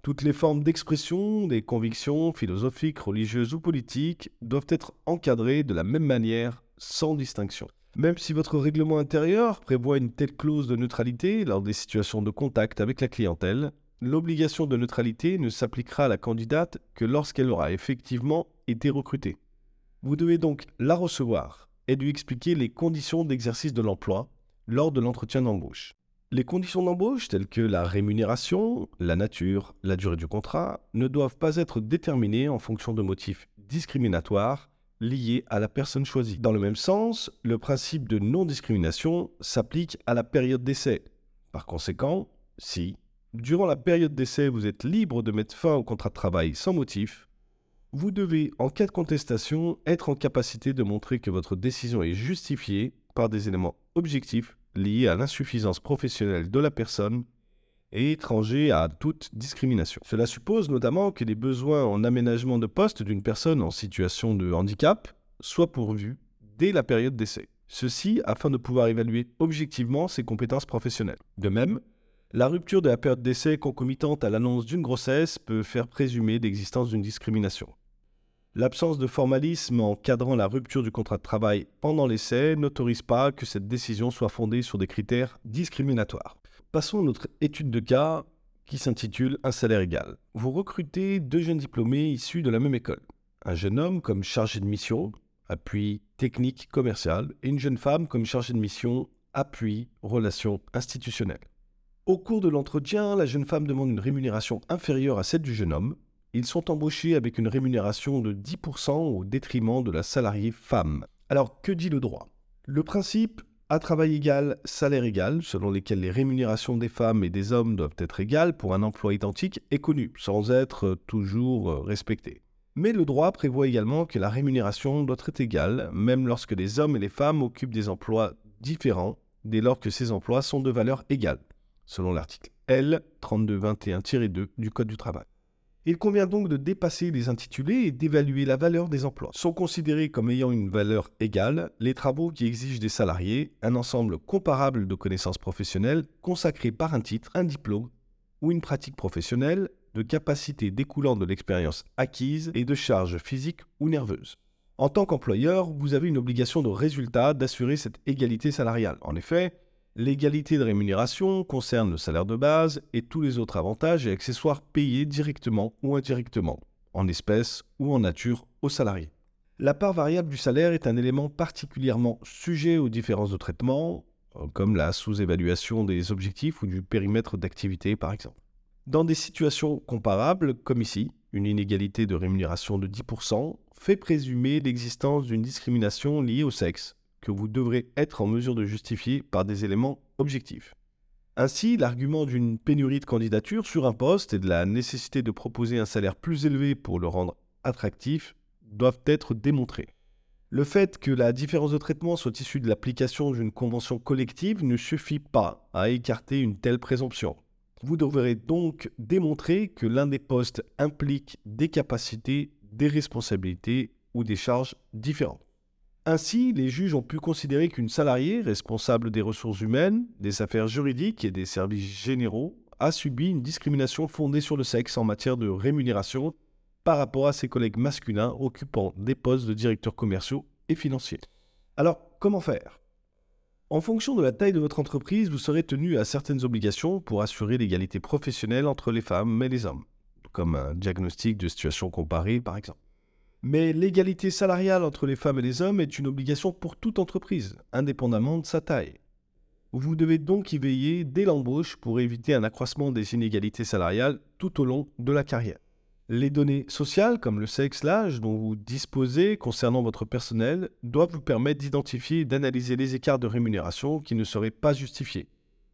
Toutes les formes d'expression, des convictions philosophiques, religieuses ou politiques doivent être encadrées de la même manière, sans distinction. Même si votre règlement intérieur prévoit une telle clause de neutralité lors des situations de contact avec la clientèle, l'obligation de neutralité ne s'appliquera à la candidate que lorsqu'elle aura effectivement été recrutée. Vous devez donc la recevoir et lui expliquer les conditions d'exercice de l'emploi lors de l'entretien d'embauche. Les conditions d'embauche telles que la rémunération, la nature, la durée du contrat ne doivent pas être déterminées en fonction de motifs discriminatoires liés à la personne choisie. Dans le même sens, le principe de non-discrimination s'applique à la période d'essai. Par conséquent, si, durant la période d'essai, vous êtes libre de mettre fin au contrat de travail sans motif, vous devez, en cas de contestation, être en capacité de montrer que votre décision est justifiée par des éléments objectifs liés à l'insuffisance professionnelle de la personne et étrangers à toute discrimination. Cela suppose notamment que les besoins en aménagement de poste d'une personne en situation de handicap soient pourvus dès la période d'essai. Ceci afin de pouvoir évaluer objectivement ses compétences professionnelles. De même, la rupture de la période d'essai concomitante à l'annonce d'une grossesse peut faire présumer l'existence d'une discrimination. L'absence de formalisme encadrant la rupture du contrat de travail pendant l'essai n'autorise pas que cette décision soit fondée sur des critères discriminatoires. Passons à notre étude de cas qui s'intitule Un salaire égal. Vous recrutez deux jeunes diplômés issus de la même école. Un jeune homme comme chargé de mission, appui technique commercial, et une jeune femme comme chargée de mission, appui relations institutionnelles. Au cours de l'entretien, la jeune femme demande une rémunération inférieure à celle du jeune homme, ils sont embauchés avec une rémunération de 10% au détriment de la salariée femme. Alors que dit le droit? Le principe à travail égal, salaire égal, selon lesquels les rémunérations des femmes et des hommes doivent être égales pour un emploi identique, est connu, sans être toujours respecté. Mais le droit prévoit également que la rémunération doit être égale, même lorsque les hommes et les femmes occupent des emplois différents, dès lors que ces emplois sont de valeur égale, selon l'article L 3221-2 du Code du travail. Il convient donc de dépasser les intitulés et d'évaluer la valeur des emplois. Sont considérés comme ayant une valeur égale les travaux qui exigent des salariés un ensemble comparable de connaissances professionnelles consacrées par un titre, un diplôme ou une pratique professionnelle, de capacités découlant de l'expérience acquise et de charges physiques ou nerveuses. En tant qu'employeur, vous avez une obligation de résultat d'assurer cette égalité salariale. En effet, L'égalité de rémunération concerne le salaire de base et tous les autres avantages et accessoires payés directement ou indirectement, en espèces ou en nature, aux salariés. La part variable du salaire est un élément particulièrement sujet aux différences de traitement, comme la sous-évaluation des objectifs ou du périmètre d'activité par exemple. Dans des situations comparables, comme ici, une inégalité de rémunération de 10% fait présumer l'existence d'une discrimination liée au sexe, que vous devrez être en mesure de justifier par des éléments objectifs. Ainsi, l'argument d'une pénurie de candidatures sur un poste et de la nécessité de proposer un salaire plus élevé pour le rendre attractif doivent être démontrés. Le fait que la différence de traitement soit issue de l'application d'une convention collective ne suffit pas à écarter une telle présomption. Vous devrez donc démontrer que l'un des postes implique des capacités, des responsabilités ou des charges différentes. Ainsi, les juges ont pu considérer qu'une salariée responsable des ressources humaines, des affaires juridiques et des services généraux a subi une discrimination fondée sur le sexe en matière de rémunération par rapport à ses collègues masculins occupant des postes de directeurs commerciaux et financiers. Alors, comment faire? En fonction de la taille de votre entreprise, vous serez tenu à certaines obligations pour assurer l'égalité professionnelle entre les femmes et les hommes, comme un diagnostic de situation comparée par exemple. Mais l'égalité salariale entre les femmes et les hommes est une obligation pour toute entreprise, indépendamment de sa taille. Vous devez donc y veiller dès l'embauche pour éviter un accroissement des inégalités salariales tout au long de la carrière. Les données sociales, comme le sexe, l'âge dont vous disposez concernant votre personnel, doivent vous permettre d'identifier et d'analyser les écarts de rémunération qui ne seraient pas justifiés,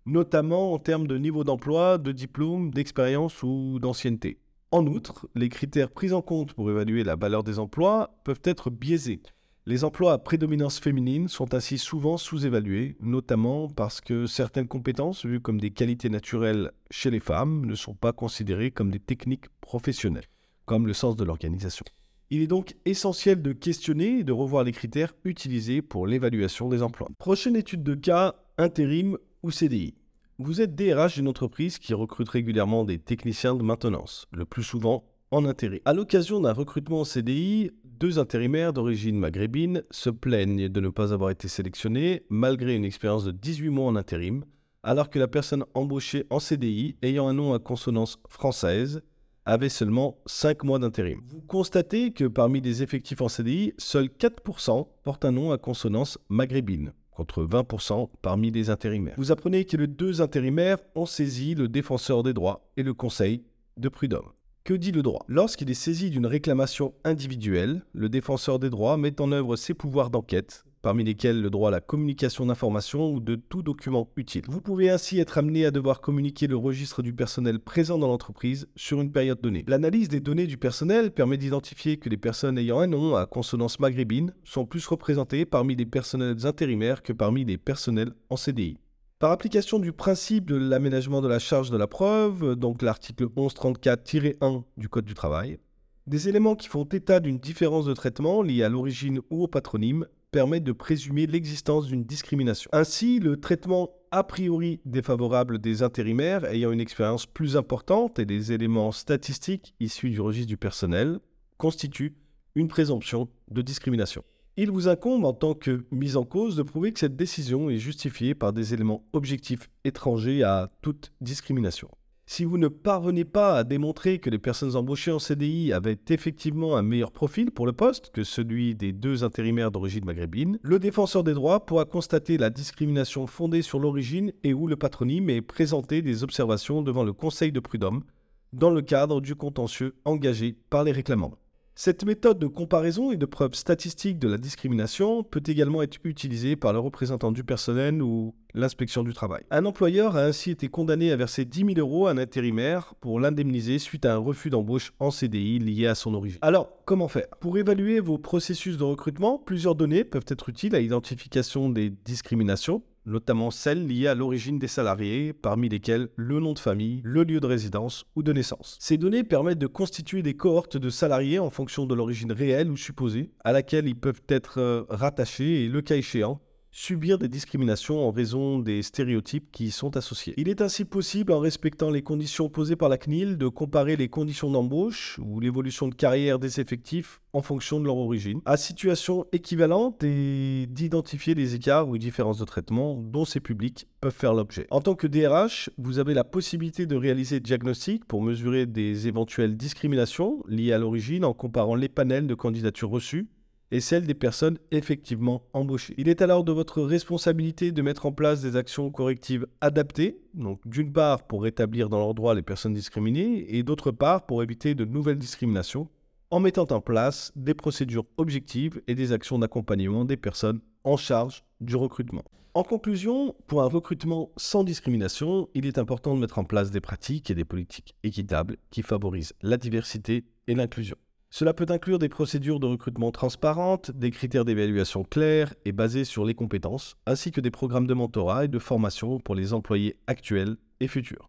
notamment en termes de niveau d'emploi, de diplôme, d'expérience ou d'ancienneté. En outre, les critères pris en compte pour évaluer la valeur des emplois peuvent être biaisés. Les emplois à prédominance féminine sont ainsi souvent sous-évalués, notamment parce que certaines compétences, vues comme des qualités naturelles chez les femmes, ne sont pas considérées comme des techniques professionnelles, comme le sens de l'organisation. Il est donc essentiel de questionner et de revoir les critères utilisés pour l'évaluation des emplois. Prochaine étude de cas, intérim ou CDI. Vous êtes DRH d'une entreprise qui recrute régulièrement des techniciens de maintenance, le plus souvent en intérim. À l'occasion d'un recrutement en CDI, deux intérimaires d'origine maghrébine se plaignent de ne pas avoir été sélectionnés malgré une expérience de 18 mois en intérim, alors que la personne embauchée en CDI, ayant un nom à consonance française, avait seulement 5 mois d'intérim. Vous constatez que parmi les effectifs en CDI, seuls 4% portent un nom à consonance maghrébine, contre 20% parmi les intérimaires. Vous apprenez que les deux intérimaires ont saisi le défenseur des droits et le conseil de prud'homme. Que dit le droit? Lorsqu'il est saisi d'une réclamation individuelle, le défenseur des droits met en œuvre ses pouvoirs d'enquête, parmi lesquels le droit à la communication d'informations ou de tout document utile. Vous pouvez ainsi être amené à devoir communiquer le registre du personnel présent dans l'entreprise sur une période donnée. L'analyse des données du personnel permet d'identifier que les personnes ayant un nom à consonance maghrébine sont plus représentées parmi les personnels intérimaires que parmi les personnels en CDI. Par application du principe de l'aménagement de la charge de la preuve, donc l'article 1134-1 du Code du travail, des éléments qui font état d'une différence de traitement liée à l'origine ou au patronyme permettent de présumer l'existence d'une discrimination. Ainsi, le traitement a priori défavorable des intérimaires ayant une expérience plus importante et des éléments statistiques issus du registre du personnel constituent une présomption de discrimination. Il vous incombe en tant que mise en cause de prouver que cette décision est justifiée par des éléments objectifs étrangers à toute discrimination. Si vous ne parvenez pas à démontrer que les personnes embauchées en CDI avaient effectivement un meilleur profil pour le poste que celui des deux intérimaires d'origine maghrébine, le défenseur des droits pourra constater la discrimination fondée sur l'origine et ou le patronyme et présenter des observations devant le Conseil de prud'homme dans le cadre du contentieux engagé par les réclamants. Cette méthode de comparaison et de preuve statistique de la discrimination peut également être utilisée par le représentant du personnel ou l'inspection du travail. Un employeur a ainsi été condamné à verser 10 000 euros à un intérimaire pour l'indemniser suite à un refus d'embauche en CDI lié à son origine. Alors, comment faire? Pour évaluer vos processus de recrutement, plusieurs données peuvent être utiles à l'identification des discriminations notamment celles liées à l'origine des salariés, parmi lesquelles le nom de famille, le lieu de résidence ou de naissance. Ces données permettent de constituer des cohortes de salariés en fonction de l'origine réelle ou supposée, à laquelle ils peuvent être euh, rattachés et, le cas échéant, subir des discriminations en raison des stéréotypes qui y sont associés. Il est ainsi possible, en respectant les conditions posées par la CNIL, de comparer les conditions d'embauche ou l'évolution de carrière des effectifs en fonction de leur origine, à situation équivalente et d'identifier les écarts ou différences de traitement dont ces publics peuvent faire l'objet. En tant que DRH, vous avez la possibilité de réaliser diagnostics pour mesurer des éventuelles discriminations liées à l'origine en comparant les panels de candidatures reçues et celle des personnes effectivement embauchées. Il est alors de votre responsabilité de mettre en place des actions correctives adaptées, donc d'une part pour rétablir dans leur droit les personnes discriminées et d'autre part pour éviter de nouvelles discriminations en mettant en place des procédures objectives et des actions d'accompagnement des personnes en charge du recrutement. En conclusion, pour un recrutement sans discrimination, il est important de mettre en place des pratiques et des politiques équitables qui favorisent la diversité et l'inclusion. Cela peut inclure des procédures de recrutement transparentes, des critères d'évaluation clairs et basés sur les compétences, ainsi que des programmes de mentorat et de formation pour les employés actuels et futurs.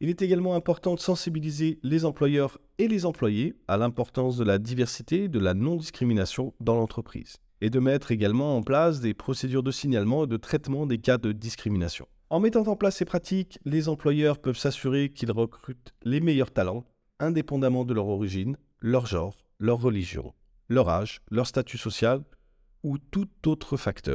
Il est également important de sensibiliser les employeurs et les employés à l'importance de la diversité et de la non-discrimination dans l'entreprise, et de mettre également en place des procédures de signalement et de traitement des cas de discrimination. En mettant en place ces pratiques, les employeurs peuvent s'assurer qu'ils recrutent les meilleurs talents, indépendamment de leur origine, leur genre, leur religion, leur âge, leur statut social ou tout autre facteur.